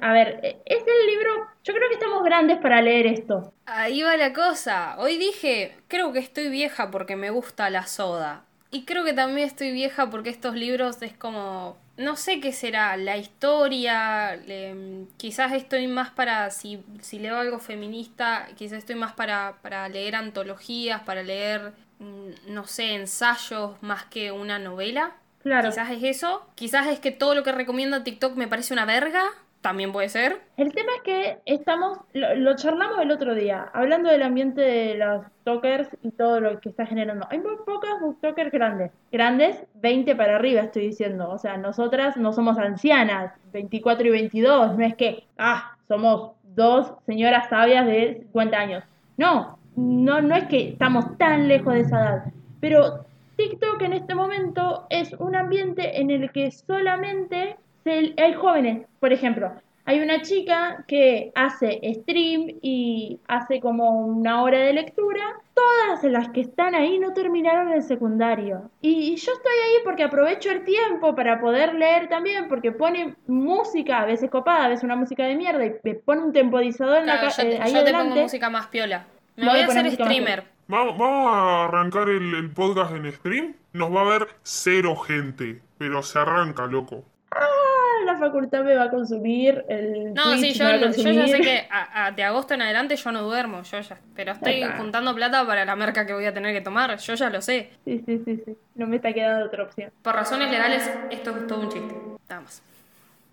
a ver, eh, es el libro, yo creo que estamos grandes para leer esto. Ahí va la cosa. Hoy dije, creo que estoy vieja porque me gusta la soda. Y creo que también estoy vieja porque estos libros es como, no sé qué será, la historia, le- quizás estoy más para, si, si leo algo feminista, quizás estoy más para, para leer antologías, para leer, mm, no sé, ensayos más que una novela. Claro. Quizás es eso. Quizás es que todo lo que recomienda TikTok me parece una verga. También puede ser. El tema es que estamos, lo, lo charlamos el otro día, hablando del ambiente de los booktokers y todo lo que está generando. Hay muy pocas booktokers grandes. Grandes, 20 para arriba estoy diciendo. O sea, nosotras no somos ancianas, 24 y 22. No es que, ah, somos dos señoras sabias de 50 años. No, no, no es que estamos tan lejos de esa edad. Pero TikTok en este momento es un ambiente en el que solamente se- hay jóvenes. Por ejemplo, hay una chica que hace stream y hace como una hora de lectura. Todas las que están ahí no terminaron el secundario. Y yo estoy ahí porque aprovecho el tiempo para poder leer también, porque pone música, a veces copada, a veces una música de mierda, y me pone un temporizador en la yo, te- eh, ahí yo te pongo música más piola. Me Voy voy a hacer streamer. Vamos, vamos a arrancar el, el podcast en stream. Nos va a ver cero gente, pero se arranca, loco. Ah, la facultad me va a consumir, el No, Twitch sí, me yo, va a yo ya sé que a- a- de agosto en adelante yo no duermo, yo ya. Pero estoy juntando plata para la merca que voy a tener que tomar, yo ya lo sé. Sí, sí, sí, sí. No me está quedando otra opción. Por razones legales, esto es todo un chiste. Nada más.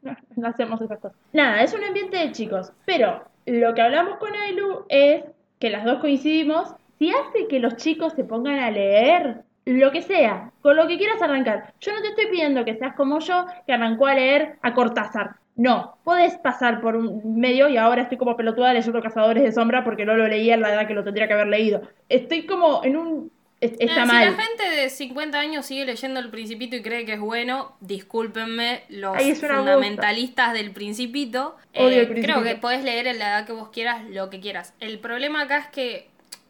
No, no hacemos esas cosas. Nada, es un ambiente de chicos. Pero lo que hablamos con Ailu es que las dos coincidimos. Si hace que los chicos se pongan a leer lo que sea, con lo que quieras arrancar. Yo no te estoy pidiendo que seas como yo, que arrancó a leer a Cortázar. No, podés pasar por un medio y ahora estoy como pelotuda leyendo Cazadores de Sombra porque no lo leí en la edad que lo tendría que haber leído. Estoy como en un... es- Está mal. Si la gente de 50 años sigue leyendo El Principito y cree que es bueno, discúlpenme los fundamentalistas del Principito. Odio Eh, El Principito. Creo que podés leer en la edad que vos quieras lo que quieras. El problema acá es que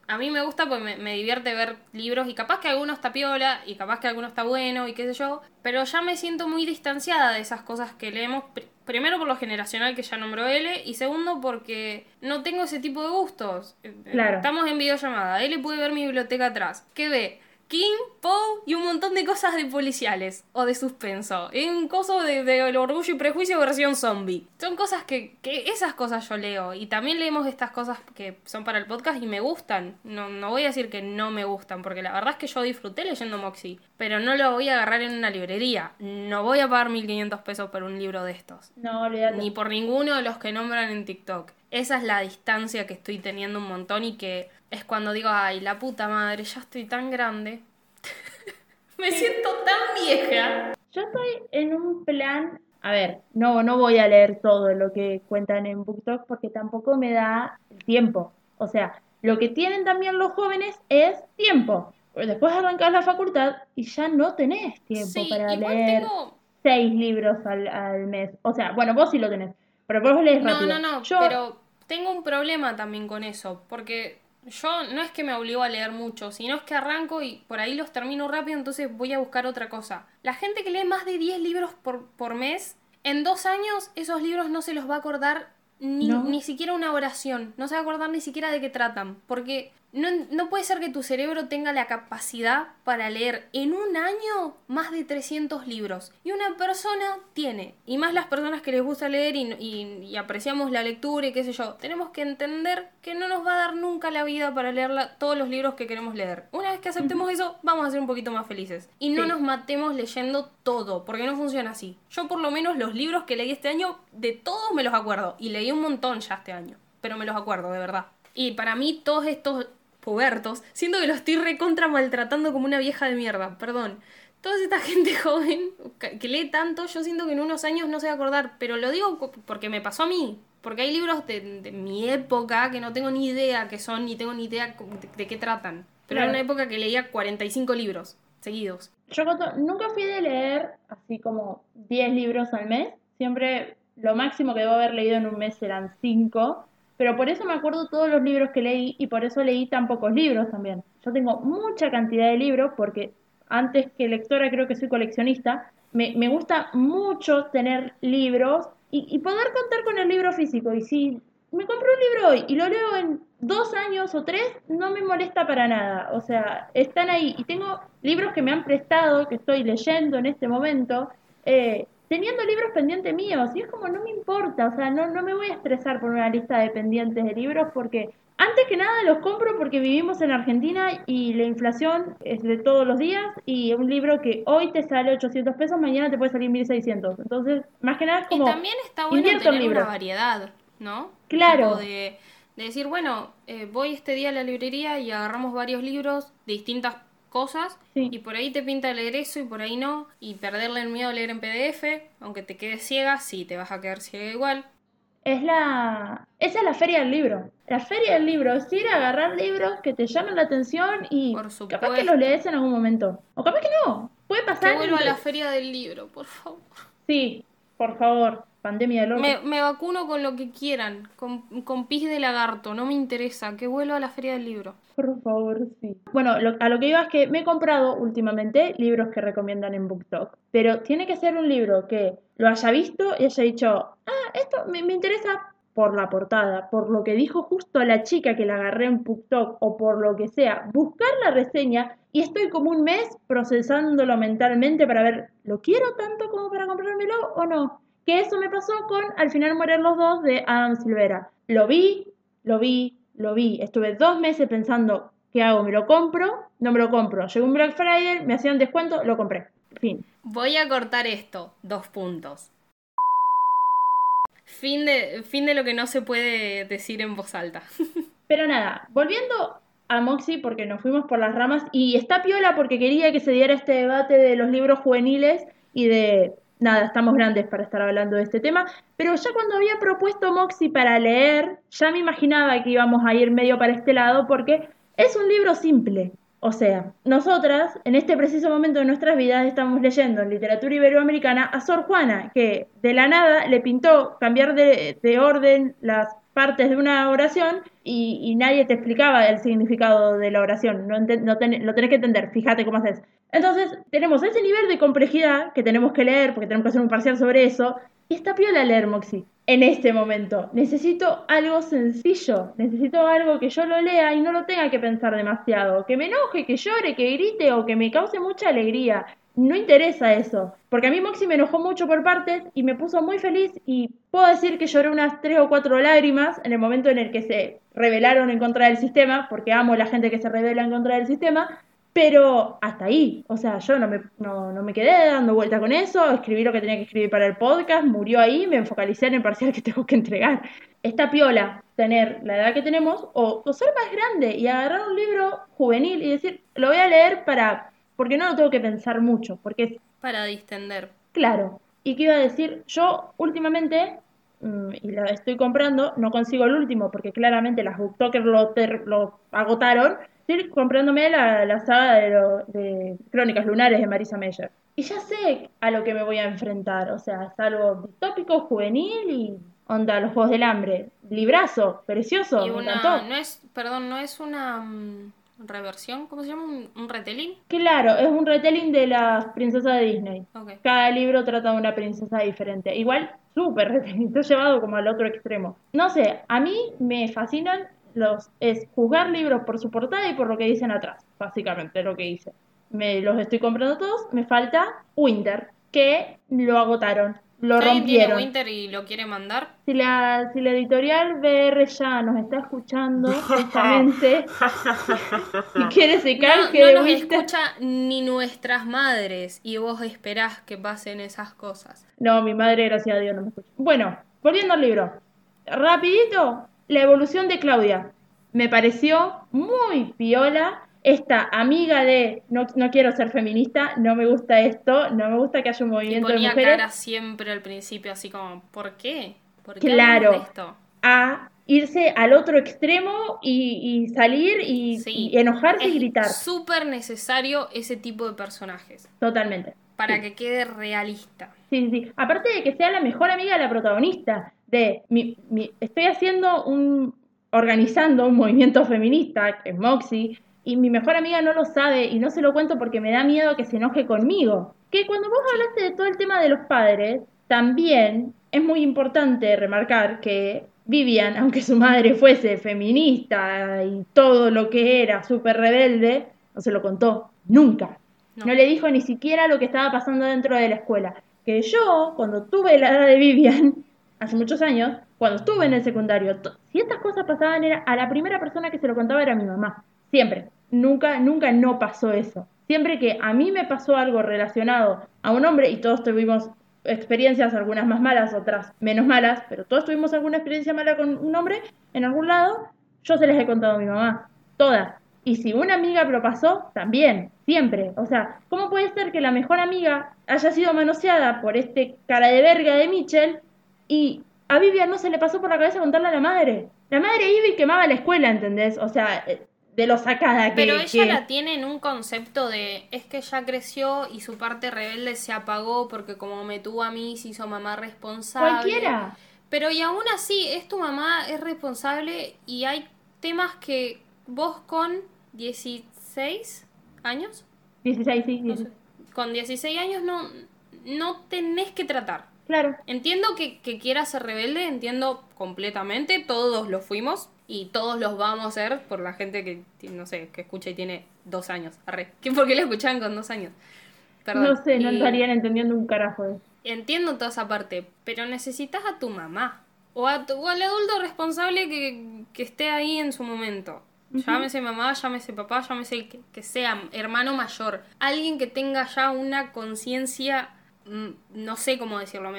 a mí me gusta porque me, me divierte ver libros y capaz que alguno está piola y capaz que alguno está bueno y qué sé yo, pero ya me siento muy distanciada de esas cosas que leemos. Pr- Primero por lo generacional que ya nombró L y segundo porque no tengo ese tipo de gustos. Claro. Estamos en videollamada, L puede ver mi biblioteca atrás. ¿Qué ve? King, Poe y un montón de cosas de policiales o de suspenso. Es un coso de, de el orgullo y prejuicio versión zombie. Son cosas que, que esas cosas yo leo. Y también leemos estas cosas que son para el podcast y me gustan. No, no voy a decir que no me gustan, porque la verdad es que yo disfruté leyendo Moxie. Pero no lo voy a agarrar en una librería. No voy a pagar 1500 pesos por un libro de estos. No, olvídate. Ni por ninguno de los que nombran en TikTok. Esa es la distancia que estoy teniendo un montón y que es cuando digo, ay, la puta madre, ya estoy tan grande. Me siento tan vieja. Yo estoy en un plan, a ver, no, no voy a leer todo lo que cuentan en BookTok porque tampoco me da el tiempo. O sea, lo que tienen también los jóvenes es tiempo. Después arrancas la facultad y ya no tenés tiempo Sí, para leer tengo... seis libros al, al mes. O sea, bueno, vos sí lo tenés, pero vos lees No, rápido. no, no, Yo, pero tengo un problema también con eso, porque yo no es que me obligo a leer mucho, sino es que arranco y por ahí los termino rápido, entonces voy a buscar otra cosa. La gente que lee más de 10 libros por, por mes, en dos años esos libros no se los va a acordar ni, No. ni siquiera una oración, no se va a acordar ni siquiera de qué tratan, porque No, no puede ser que tu cerebro tenga la capacidad para leer en un año más de 300 libros. Y una persona tiene, y más las personas que les gusta leer y, y- y apreciamos la lectura y qué sé yo, tenemos que entender que no nos va a dar nunca la vida para leer la- todos los libros que queremos leer. Una vez que aceptemos eso, vamos a ser un poquito más felices. Y no Sí. nos matemos leyendo todo, porque no funciona así. Yo por lo menos los libros que leí este año, de todos me los acuerdo. Y leí un montón ya este año, pero me los acuerdo, de verdad. Y para mí todos estos pubertos, siento que los estoy recontra maltratando como una vieja de mierda, perdón. Toda esta gente joven que que lee tanto, yo siento que en unos años no se va a acordar, pero lo digo porque me pasó a mí. Porque hay libros de, de mi época que no tengo ni idea qué son, ni tengo ni idea de, de qué tratan. Pero era Claro. una época que leía 45 libros seguidos. Yo nunca fui de leer así como 10 libros al mes. Siempre lo máximo que debo haber leído en un mes eran 5. Pero por eso me acuerdo todos los libros que leí y por eso leí tan pocos libros también. Yo tengo mucha cantidad de libros porque antes que lectora creo que soy coleccionista. Me, me gusta mucho tener libros y, y poder contar con el libro físico. Y si me compro un libro hoy y lo leo en dos años o tres, no me molesta para nada. O sea, están ahí. Y tengo libros que me han prestado, que estoy leyendo en este momento, eh, teniendo libros pendientes míos. Y es como, no me importa. O sea, no, no me voy a estresar por una lista de pendientes de libros porque antes que nada los compro porque vivimos en Argentina y la inflación es de todos los días y un libro que hoy te sale 800 pesos, mañana te puede salir 1600. Entonces, más que nada es como... y también está bueno tener una variedad, ¿no? Claro. De, de decir, bueno, eh, voy este día a la librería y agarramos varios libros de distintas cosas Sí. y por ahí te pinta leer eso y por ahí no y perderle el miedo a leer en PDF, aunque te quedes ciega, sí, te vas a quedar ciega igual. Es la... Esa es la feria del libro. La feria del libro es ir a agarrar libros que te llamen la atención y Por capaz que los lees en algún momento. O capaz que no. Puede Que pasar. vuelva a la feria del libro, por favor. Sí, por favor. Pandemia del. Me, me vacuno con lo que quieran, con, con pis de lagarto, no me interesa, que vuelva a la feria del libro. Por favor, sí. Bueno, lo- a lo que iba es que me he comprado últimamente libros que recomiendan en BookTok, pero tiene que ser un libro que lo haya visto y haya dicho, ah, esto me, me interesa por la portada, por lo que dijo justo la chica que la agarré en BookTok o por lo que sea, buscar la reseña y estoy como un mes procesándolo mentalmente para ver, ¿lo quiero tanto como para comprármelo o no? Que eso me pasó con Al final mueren los dos de Adam Silvera. Lo vi, lo vi, lo vi. Estuve dos meses pensando, ¿qué hago? ¿Me lo compro? No me lo compro. Llegó un Black Friday, me hacían descuento, lo compré. Fin. Voy a cortar esto, dos puntos. Fin de, fin de lo que no se puede decir en voz alta. Pero nada, volviendo a Moxie porque nos fuimos por las ramas y está piola porque quería que se diera este debate de los libros juveniles y de nada, estamos grandes para estar hablando de este tema, pero ya cuando había propuesto Moxie para leer, ya me imaginaba que íbamos a ir medio para este lado porque es un libro simple. O sea, nosotras en este preciso momento de nuestras vidas estamos leyendo en literatura iberoamericana a Sor Juana, que de la nada le pintó cambiar de, de orden las partes de una oración y, y nadie te explicaba el significado de la oración. No, no ten- lo tenés que entender, fíjate cómo haces. Entonces, tenemos ese nivel de complejidad que tenemos que leer, porque tenemos que hacer un parcial sobre eso, y está piola leer Moxie. En este momento, necesito algo sencillo, necesito algo que yo lo lea y no lo tenga que pensar demasiado, que me enoje, que llore, que grite o que me cause mucha alegría. No interesa eso, porque a mí Moxie me enojó mucho por partes y me puso muy feliz y puedo decir que lloré unas tres o cuatro lágrimas en el momento en el que se rebelaron en contra del sistema, porque amo la gente que se revela en contra del sistema, pero hasta ahí, o sea, yo no me, no, no me quedé dando vuelta con eso, escribí lo que tenía que escribir para el podcast, murió ahí, me focalicé en el parcial que tengo que entregar. Está piola tener la edad que tenemos o, o ser más grande y agarrar un libro juvenil y decir, lo voy a leer para, porque no lo tengo que pensar mucho, porque es Para distender. Claro. ¿Y qué iba a decir? Yo últimamente, mm, y la estoy comprando, no consigo el último porque claramente las booktokers lo, lo agotaron. Estoy comprándome la, la saga de, lo- de Crónicas Lunares de Marisa Meyer. Y ya sé a lo que me voy a enfrentar. O sea, es algo distópico, juvenil y onda, los Juegos del Hambre. Librazo, precioso, Y me una, encantó. no es, perdón, no es una mm, reversión, ¿cómo se llama? ¿Un, un retelling? Claro, es un retelling de las princesas de Disney. Cada libro trata de una princesa diferente. Igual, súper retelling, está llevado como al otro extremo. No sé, a mí me fascinan los, es juzgar libros por su portada y por lo que dicen atrás, básicamente lo que hice. Me los estoy comprando todos, me falta Winter, que lo agotaron, lo ¿Alguien tiene rompieron. Winter y lo quiere mandar? Si la, si la editorial BR ya nos está escuchando justamente y quiere se No, canje no de nos Winter. escucha ni nuestras madres y vos esperás que pasen esas cosas. No, mi madre, gracias a Dios, no me escucha. Bueno, volviendo al libro. Rapidito, la evolución de Claudia. Me pareció muy piola. Esta amiga de no, no quiero ser feminista, no me gusta esto, no me gusta que haya un Y movimiento de ponía mujeres. cara siempre al principio así como, ¿por qué? ¿Por qué Claro. de esto? a irse al otro extremo y, y salir y, Sí. y enojarse y Es gritar. súper necesario ese tipo de personajes Totalmente. para Sí. que quede realista. Sí, sí, sí. Aparte de que sea la mejor amiga de la protagonista, de mi, mi- estoy haciendo un, organizando un movimiento feminista, que es Moxie, y mi mejor amiga no lo sabe y no se lo cuento porque me da miedo que se enoje conmigo. Que cuando vos hablaste de todo el tema de los padres, también es muy importante remarcar que Vivian, aunque su madre fuese feminista y todo lo que era súper rebelde, no se lo contó nunca. No. No le dijo ni siquiera lo que estaba pasando dentro de la escuela. Que yo, cuando tuve la edad de Vivian, hace muchos años, cuando estuve en el secundario, si estas cosas pasaban, era a la primera persona que se lo contaba era mi mamá. Siempre. Nunca, nunca no pasó eso. Siempre que a mí me pasó algo relacionado a un hombre, y todos tuvimos experiencias, algunas más malas, otras menos malas, pero todos tuvimos alguna experiencia mala con un hombre en algún lado, yo se les he contado a mi mamá. Todas. Y si una amiga lo pasó, también, siempre. O sea, ¿cómo puede ser que la mejor amiga haya sido manoseada por este cara de verga de Mitchell y a Vivian no se le pasó por la cabeza contarle a la madre? La madre iba y quemaba la escuela, ¿entendés? O sea, eh, de lo sacada que... Pero ella que- la tiene en un concepto de es que ya creció y su parte rebelde se apagó porque como me tuvo a mí se hizo mamá responsable. Cualquiera. Pero y aún así es tu mamá, es responsable y hay temas que vos con 16 años, 16, sí, no 16. sé, con 16 años no, no tenés que tratar. Claro. Entiendo que, que quieras ser rebelde, entiendo completamente, todos lo fuimos y todos los vamos a ser por la gente que, no sé, que escucha y tiene dos años. Arre. ¿Qué, ¿Por qué lo escuchan con dos años? Perdón. No sé, no Y estarían entendiendo un carajo de eso. Entiendo toda esa parte, pero necesitas a tu mamá o, a tu- o al adulto responsable que, que esté ahí en su momento. Llámese mamá, llámese papá, llámese el que, que sea hermano mayor. Alguien que tenga ya una conciencia, mm, no sé cómo decirlo,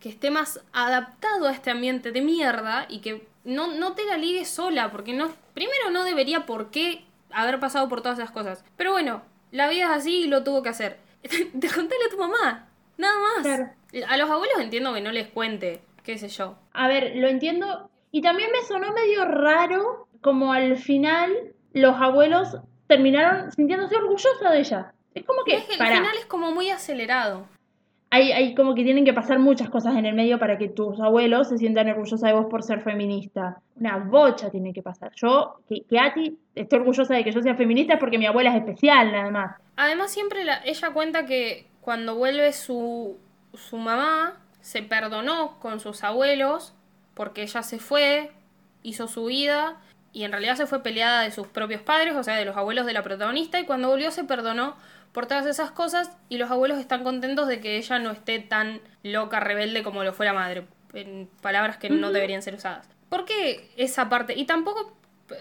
que esté más adaptado a este ambiente de mierda y que no, no te la ligues sola, porque no, primero no debería por qué haber pasado por todas esas cosas. Pero bueno, la vida es así y lo tuvo que hacer. Te contale a tu mamá, nada más. Claro. A los abuelos entiendo que no les cuente, qué sé yo. A ver, lo entiendo. Y también me sonó medio raro como al final los abuelos terminaron sintiéndose orgullosos de ella. Es como que, Es que el final es como muy acelerado. Hay, hay como que tienen que pasar muchas cosas en el medio para que tus abuelos se sientan orgullosos de vos por ser feminista. Una bocha tiene que pasar. Yo, que, que Ati esté orgullosa de que yo sea feminista porque mi abuela es especial, nada más. Además, siempre la- ella cuenta que cuando vuelve su, su mamá, se perdonó con sus abuelos porque ella se fue, hizo su vida y en realidad se fue peleada de sus propios padres, o sea, de los abuelos de la protagonista, y cuando volvió se perdonó por todas esas cosas y los abuelos están contentos de que ella no esté tan loca, rebelde como lo fue la madre, en palabras que no deberían ser usadas. ¿Por qué esa parte? Y tampoco...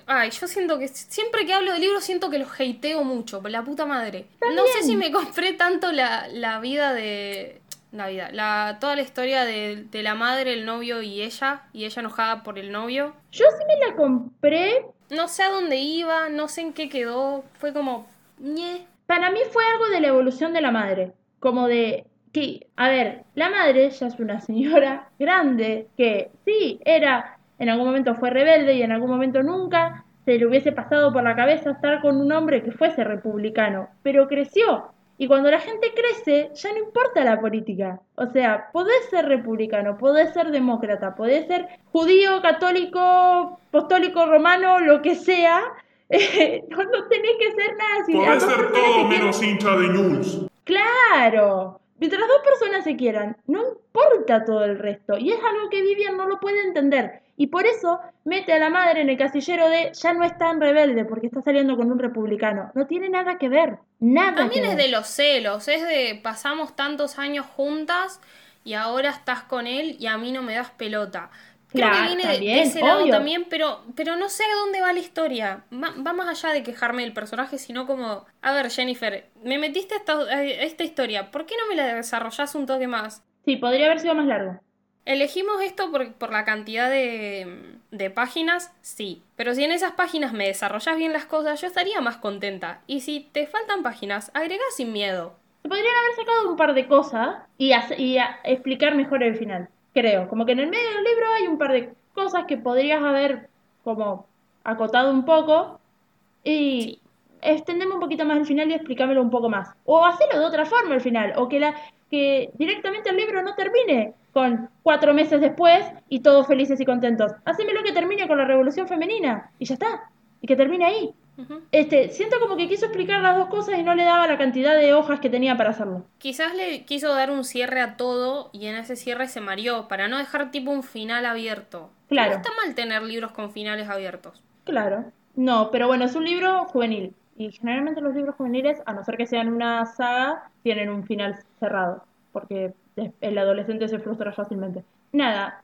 Ay, yo siento que siempre que hablo de libros siento que los hateo mucho, la puta madre. No sé si me compré tanto la, la vida de... La vida, la, toda la historia de, de la madre, el novio y ella, y ella enojada por el novio. Yo sí me la compré. No sé a dónde iba, no sé en qué quedó, fue como... ñe. Para mí fue algo de la evolución de la madre. Como de que, a ver, la madre ya es una señora grande que sí, era, en algún momento fue rebelde y en algún momento nunca se le hubiese pasado por la cabeza estar con un hombre que fuese republicano, pero creció. Y cuando la gente crece, ya no importa la política. O sea, podés ser republicano, podés ser demócrata, podés ser judío, católico, apostólico, romano, lo que sea. no, no tenés que ser nada. si Podés ser todo quieren- menos hincha de News. Claro. Mientras dos personas se quieran, no importa todo el resto. Y es algo que Vivian no lo puede entender. Y por eso mete a la madre en el casillero de ya no es tan rebelde porque está saliendo con un republicano. No tiene nada que ver. Nada También que es ver. de los celos, es de pasamos tantos años juntas y ahora estás con él y a mí no me das pelota. Creo Claro, que viene de- de, también, ese lado también, pero, pero no sé a dónde va la historia. Va, va más allá de quejarme del personaje, sino como, a ver, Jennifer, me metiste a esta, a esta historia, ¿por qué no me la desarrollás un toque más? Sí, podría haber sido más largo. Elegimos esto por, por la cantidad de, de páginas, sí. Pero si en esas páginas me desarrollas bien las cosas, yo estaría más contenta. Y si te faltan páginas, agrega sin miedo. Se podrían haber sacado un par de cosas y, y explicar mejor el final. Creo. Como que en el medio del libro hay un par de cosas que podrías haber como acotado un poco y Sí. extendeme un poquito más el final y explícamelo un poco más. O hacerlo de otra forma el final. O que, la, que directamente el libro no termine con cuatro meses después y todos felices y contentos. Hacémelo que termine con la revolución femenina y ya está. Y que termine ahí. Este, siento como que quiso explicar las dos cosas y no le daba la cantidad de hojas que tenía para hacerlo. Quizás le quiso dar un cierre a todo y en ese cierre se mareó para no dejar tipo un final abierto. Claro. No está mal tener libros con finales abiertos. Claro. No, pero bueno, es un libro juvenil. Y generalmente los libros juveniles, a no ser que sean una saga, tienen un final cerrado. Porque el adolescente se frustra fácilmente. Nada,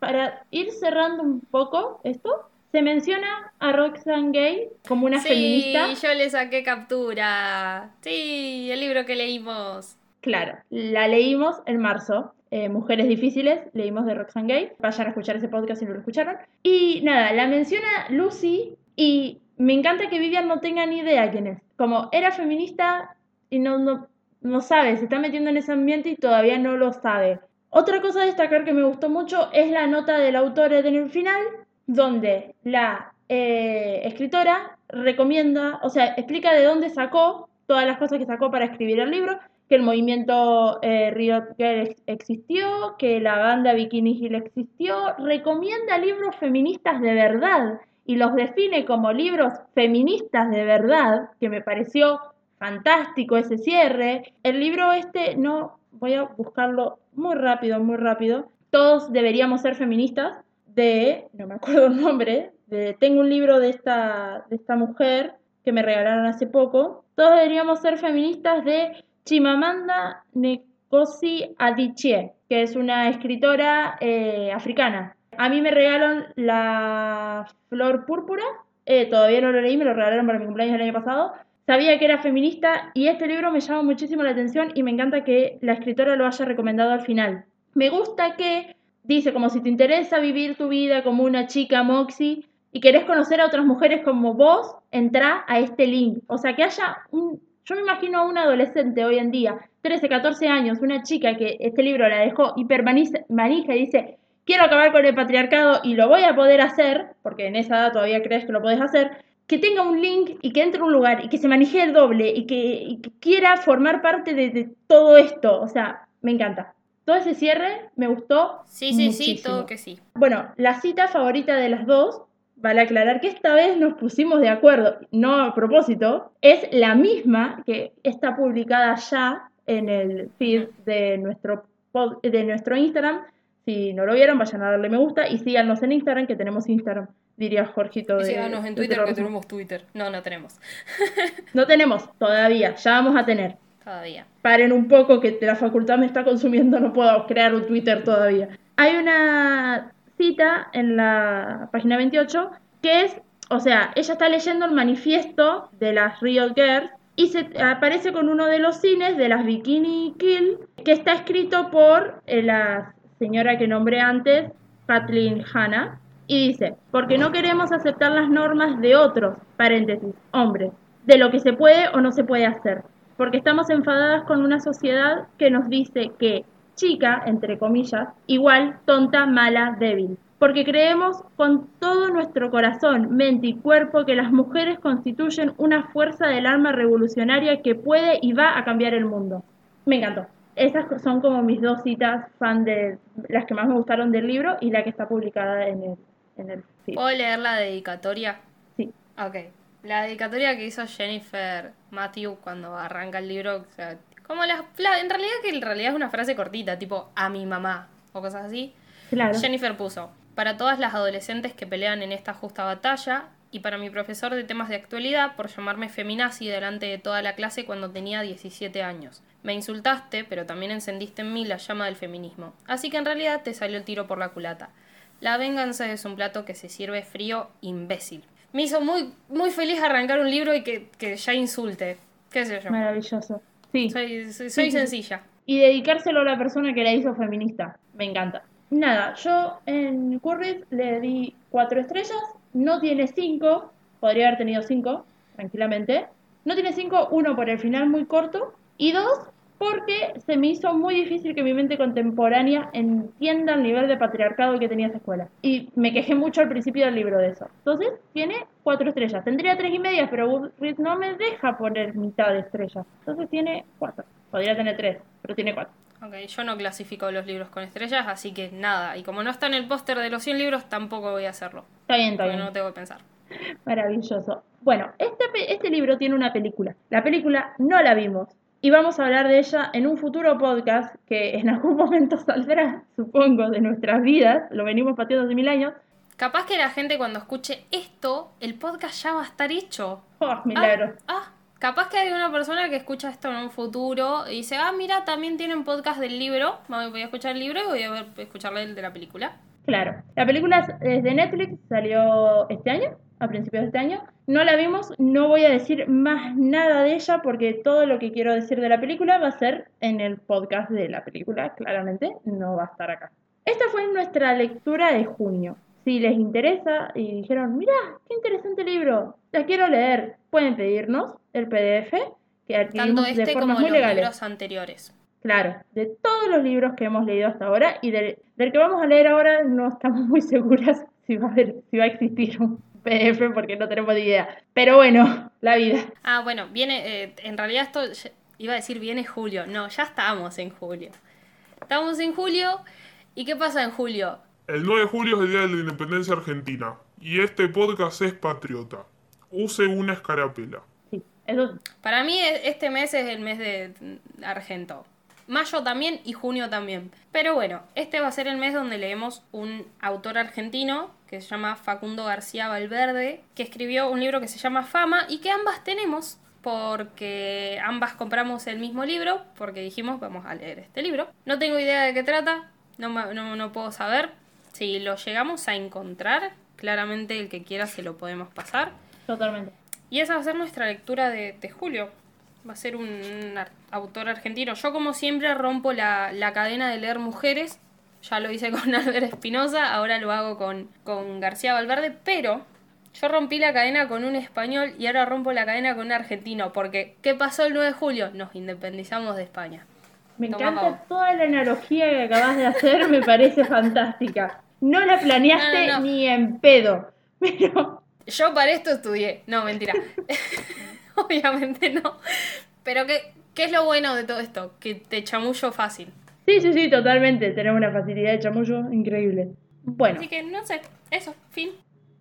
para ir cerrando un poco esto, se menciona a Roxane Gay como una sí, feminista. yo le saqué captura. Sí, el libro que leímos. Claro, la leímos en marzo. eh, Mujeres Difíciles, leímos de Roxane Gay. Vayan a escuchar ese podcast si no lo escucharon. Y nada, la menciona Lucy y me encanta que Vivian no tenga ni idea quién es. Como era feminista y no, no, no sabe, se está metiendo en ese ambiente y todavía no lo sabe. Otra cosa a destacar que me gustó mucho es la nota del autor en el final, donde la eh, escritora recomienda, o sea, explica de dónde sacó todas las cosas que sacó para escribir el libro, que el movimiento eh, Riot Girl ex- existió, que la banda Bikini Hill existió, recomienda libros feministas de verdad y los define como libros feministas de verdad, que me pareció fantástico ese cierre. El libro este, no, voy a buscarlo muy rápido, muy rápido. Todos deberíamos ser feministas de, no me acuerdo el nombre, tengo un libro de esta, de esta mujer que me regalaron hace poco. Todos deberíamos ser feministas de Chimamanda Ngozi Adichie, que es una escritora eh, africana. A mí me regalaron La Flor Púrpura, eh, todavía no lo leí, me lo regalaron para mi cumpleaños del año pasado. Sabía que era feminista y este libro me llama muchísimo la atención y me encanta que la escritora lo haya recomendado al final. Me gusta que dice como si te interesa vivir tu vida como una chica Moxie y querés conocer a otras mujeres como vos, entra a este link. O sea, que haya un... Yo me imagino a una adolescente hoy en día, 13, 14 años, una chica que este libro la dejó hipermanija y dice, quiero acabar con el patriarcado y lo voy a poder hacer, porque en esa edad todavía crees que lo podés hacer, que tenga un link y que entre un lugar y que se maneje el doble y que, y que quiera formar parte de, de todo esto. O sea, me encanta. Todo ese cierre me gustó. Sí, sí, sí, muchísimo. todo que sí. Bueno, la cita favorita de las dos, vale aclarar que esta vez nos pusimos de acuerdo, no a propósito, es la misma que está publicada ya en el feed de nuestro, pod- de nuestro Instagram. Si no lo vieron, vayan a darle me gusta y síganos en Instagram, que tenemos Instagram, diría Jorgito. Y de- síganos en Twitter, que tenemos Twitter. No, no tenemos. No tenemos todavía, ya vamos a tener. Todavía. Paren un poco que la facultad me está consumiendo, no puedo crear un Twitter todavía. Hay una cita en la página 28 que es, o sea, ella está leyendo el manifiesto de las Riot Girls y aparece con uno de los cines de las Bikini Kill que está escrito por eh, la señora que nombré antes, Kathleen Hanna, y dice, porque no queremos aceptar las normas de otros, paréntesis, hombres, de lo que se puede o no se puede hacer, porque estamos enfadadas con una sociedad que nos dice que chica, entre comillas, igual tonta, mala, débil. Porque creemos con todo nuestro corazón, mente y cuerpo que las mujeres constituyen una fuerza del alma revolucionaria que puede y va a cambiar el mundo. Me encantó. Esas son como mis dos citas fan de las que más me gustaron del libro y la que está publicada en el, en el feed. ¿Puedo leer la dedicatoria? Sí. Ok. La dedicatoria que hizo Jennifer Matthew cuando arranca el libro, o sea, como la, la- en realidad que en realidad es una frase cortita, tipo a mi mamá o cosas así. Claro. Jennifer puso, para todas las adolescentes que pelean en esta justa batalla, y para mi profesor de temas de actualidad por llamarme feminazi delante de toda la clase cuando tenía 17 años. Me insultaste, pero también encendiste en mí la llama del feminismo. Así que en realidad te salió el tiro por la culata. La venganza es un plato que se sirve frío, imbécil. Me hizo muy, muy feliz arrancar un libro y que, que ya insulte. ¿Qué sé yo? Maravilloso. Sí. Soy, soy, soy Sí, sí. sencilla. Y dedicárselo a la persona que la hizo feminista. Me encanta. Nada, yo en Currys le di cuatro estrellas. No tiene cinco. Podría haber tenido cinco, tranquilamente. No tiene cinco, uno por el final muy corto. Y dos, porque se me hizo muy difícil que mi mente contemporánea entienda el nivel de patriarcado que tenía esa escuela. Y me quejé mucho al principio del libro de eso. Entonces, tiene cuatro estrellas. Tendría tres y media, pero Goodreads no me deja poner mitad de estrellas. Entonces tiene cuatro. Podría tener tres, pero tiene cuatro. Ok, yo no clasifico los libros con estrellas, así que nada. Y como no está en el póster de los 100 libros, tampoco voy a hacerlo. Está bien, está Porque bien. no tengo que pensar. Maravilloso. Bueno, este, este libro tiene una película. La película no la vimos. Y vamos a hablar de ella en un futuro podcast que en algún momento saldrá, supongo, de nuestras vidas. Lo venimos pateando hace mil años. Capaz que la gente cuando escuche esto, el podcast ya va a estar hecho. ¡Oh, milagro! Ah, ah, capaz que hay una persona que escucha esto en un futuro y dice, ah, mira, también tienen podcast del libro. Voy a escuchar el libro y voy a ver, escucharle el de la película. Claro. La película es de Netflix, salió este año, a principios de este año. No la vimos, no voy a decir más nada de ella porque todo lo que quiero decir de la película va a ser en el podcast de la película, claramente, no va a estar acá. Esta fue nuestra lectura de junio. Si les interesa y dijeron, mira, qué interesante libro, la quiero leer, pueden pedirnos el PDF que Tanto adquirimos de este formas como muy los legales. libros anteriores. Claro, de todos los libros que hemos leído hasta ahora y del, del que vamos a leer ahora no estamos muy seguras si va a haber, si va a existir un PDF porque no tenemos ni idea. Pero bueno, la vida. Ah, bueno, viene, eh, en realidad esto, iba a decir viene julio. No, ya estamos en julio. Estamos en julio. ¿Y qué pasa en julio? El 9 de julio es el Día de la Independencia Argentina. Y este podcast es patriota. Use una escarapela. Sí, eso Para mí e- este mes es el mes de Argento. Mayo también y junio también. Pero bueno, este va a ser el mes donde leemos un autor argentino que se llama Facundo García Valverde, que escribió un libro que se llama Fama y que ambas tenemos porque ambas compramos el mismo libro, porque dijimos vamos a leer este libro. No tengo idea de qué trata, no, no, no puedo saber. Si lo llegamos a encontrar, claramente el que quiera se lo podemos pasar. totalmente. Y esa va a ser nuestra lectura de, de julio. Va a ser un autor argentino. Yo como siempre rompo la, la cadena de leer mujeres. Ya lo hice con Albert Espinosa, ahora lo hago con, con García Valverde, pero yo rompí la cadena con un español y ahora rompo la cadena con un argentino. Porque, ¿qué pasó el 9 de julio? Nos independizamos de España. Me Toma, encanta toda la analogía que acabas de hacer, me parece fantástica. No la planeaste No, no, no. ni en pedo, pero Yo para esto estudié. No, mentira. Obviamente no. Pero ¿qué, ¿qué es lo bueno de todo esto? Que te chamullo fácil. sí, sí, sí, totalmente. Tenemos una facilidad de chamullo increíble. Bueno. Así que no sé, eso, fin.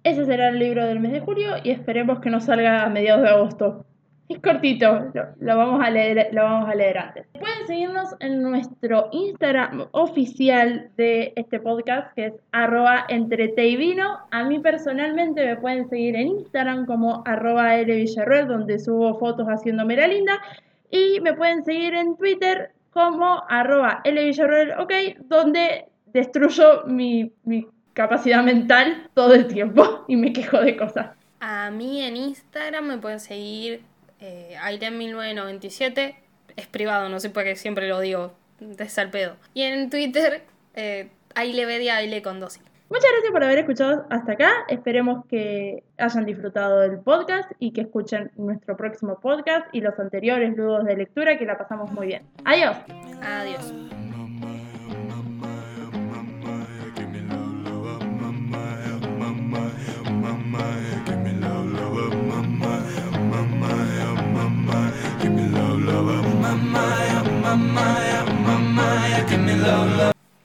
Ese será el libro del mes de julio y esperemos que no salga a mediados de agosto. Es cortito, lo, vamos a leer, lo vamos a leer antes. Pueden seguirnos en nuestro Instagram oficial de este podcast, que es arroba entreteivino. A mí personalmente me pueden seguir en Instagram como arroba lvillarruel, donde subo fotos haciéndome la linda. Y me pueden seguir en Twitter como arroba lvillarruel, ok, donde destruyo mi, mi capacidad mental todo el tiempo y me quejo de cosas. A mí en Instagram me pueden seguir eh, Ailen1997. Es privado, no sé por qué siempre lo digo. Es al pedo. Y en Twitter, eh, Aile con dos i. Muchas gracias por haber escuchado hasta acá. Esperemos que hayan disfrutado del podcast y que escuchen nuestro próximo podcast y los anteriores ludos de lectura que la pasamos muy bien. Adiós. Adiós.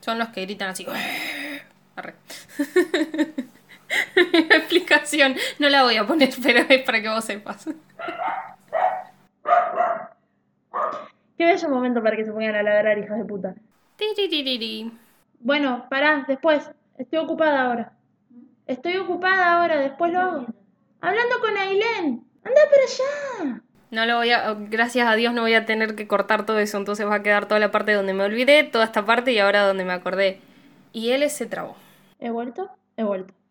Son los que gritan así. Arre. Explicación. No la voy a poner, pero es para que vos sepas. Qué bello momento para que se pongan a ladrar, hijas de puta. Bueno, pará, después. Estoy ocupada ahora. Estoy ocupada ahora, después lo hago. Hablando con Ailén. Anda para allá. No lo voy a, gracias a Dios no voy a tener que cortar todo eso, entonces va a quedar toda la parte donde me olvidé, toda esta parte y ahora donde me acordé. Y él se trabó. ¿He vuelto? He vuelto.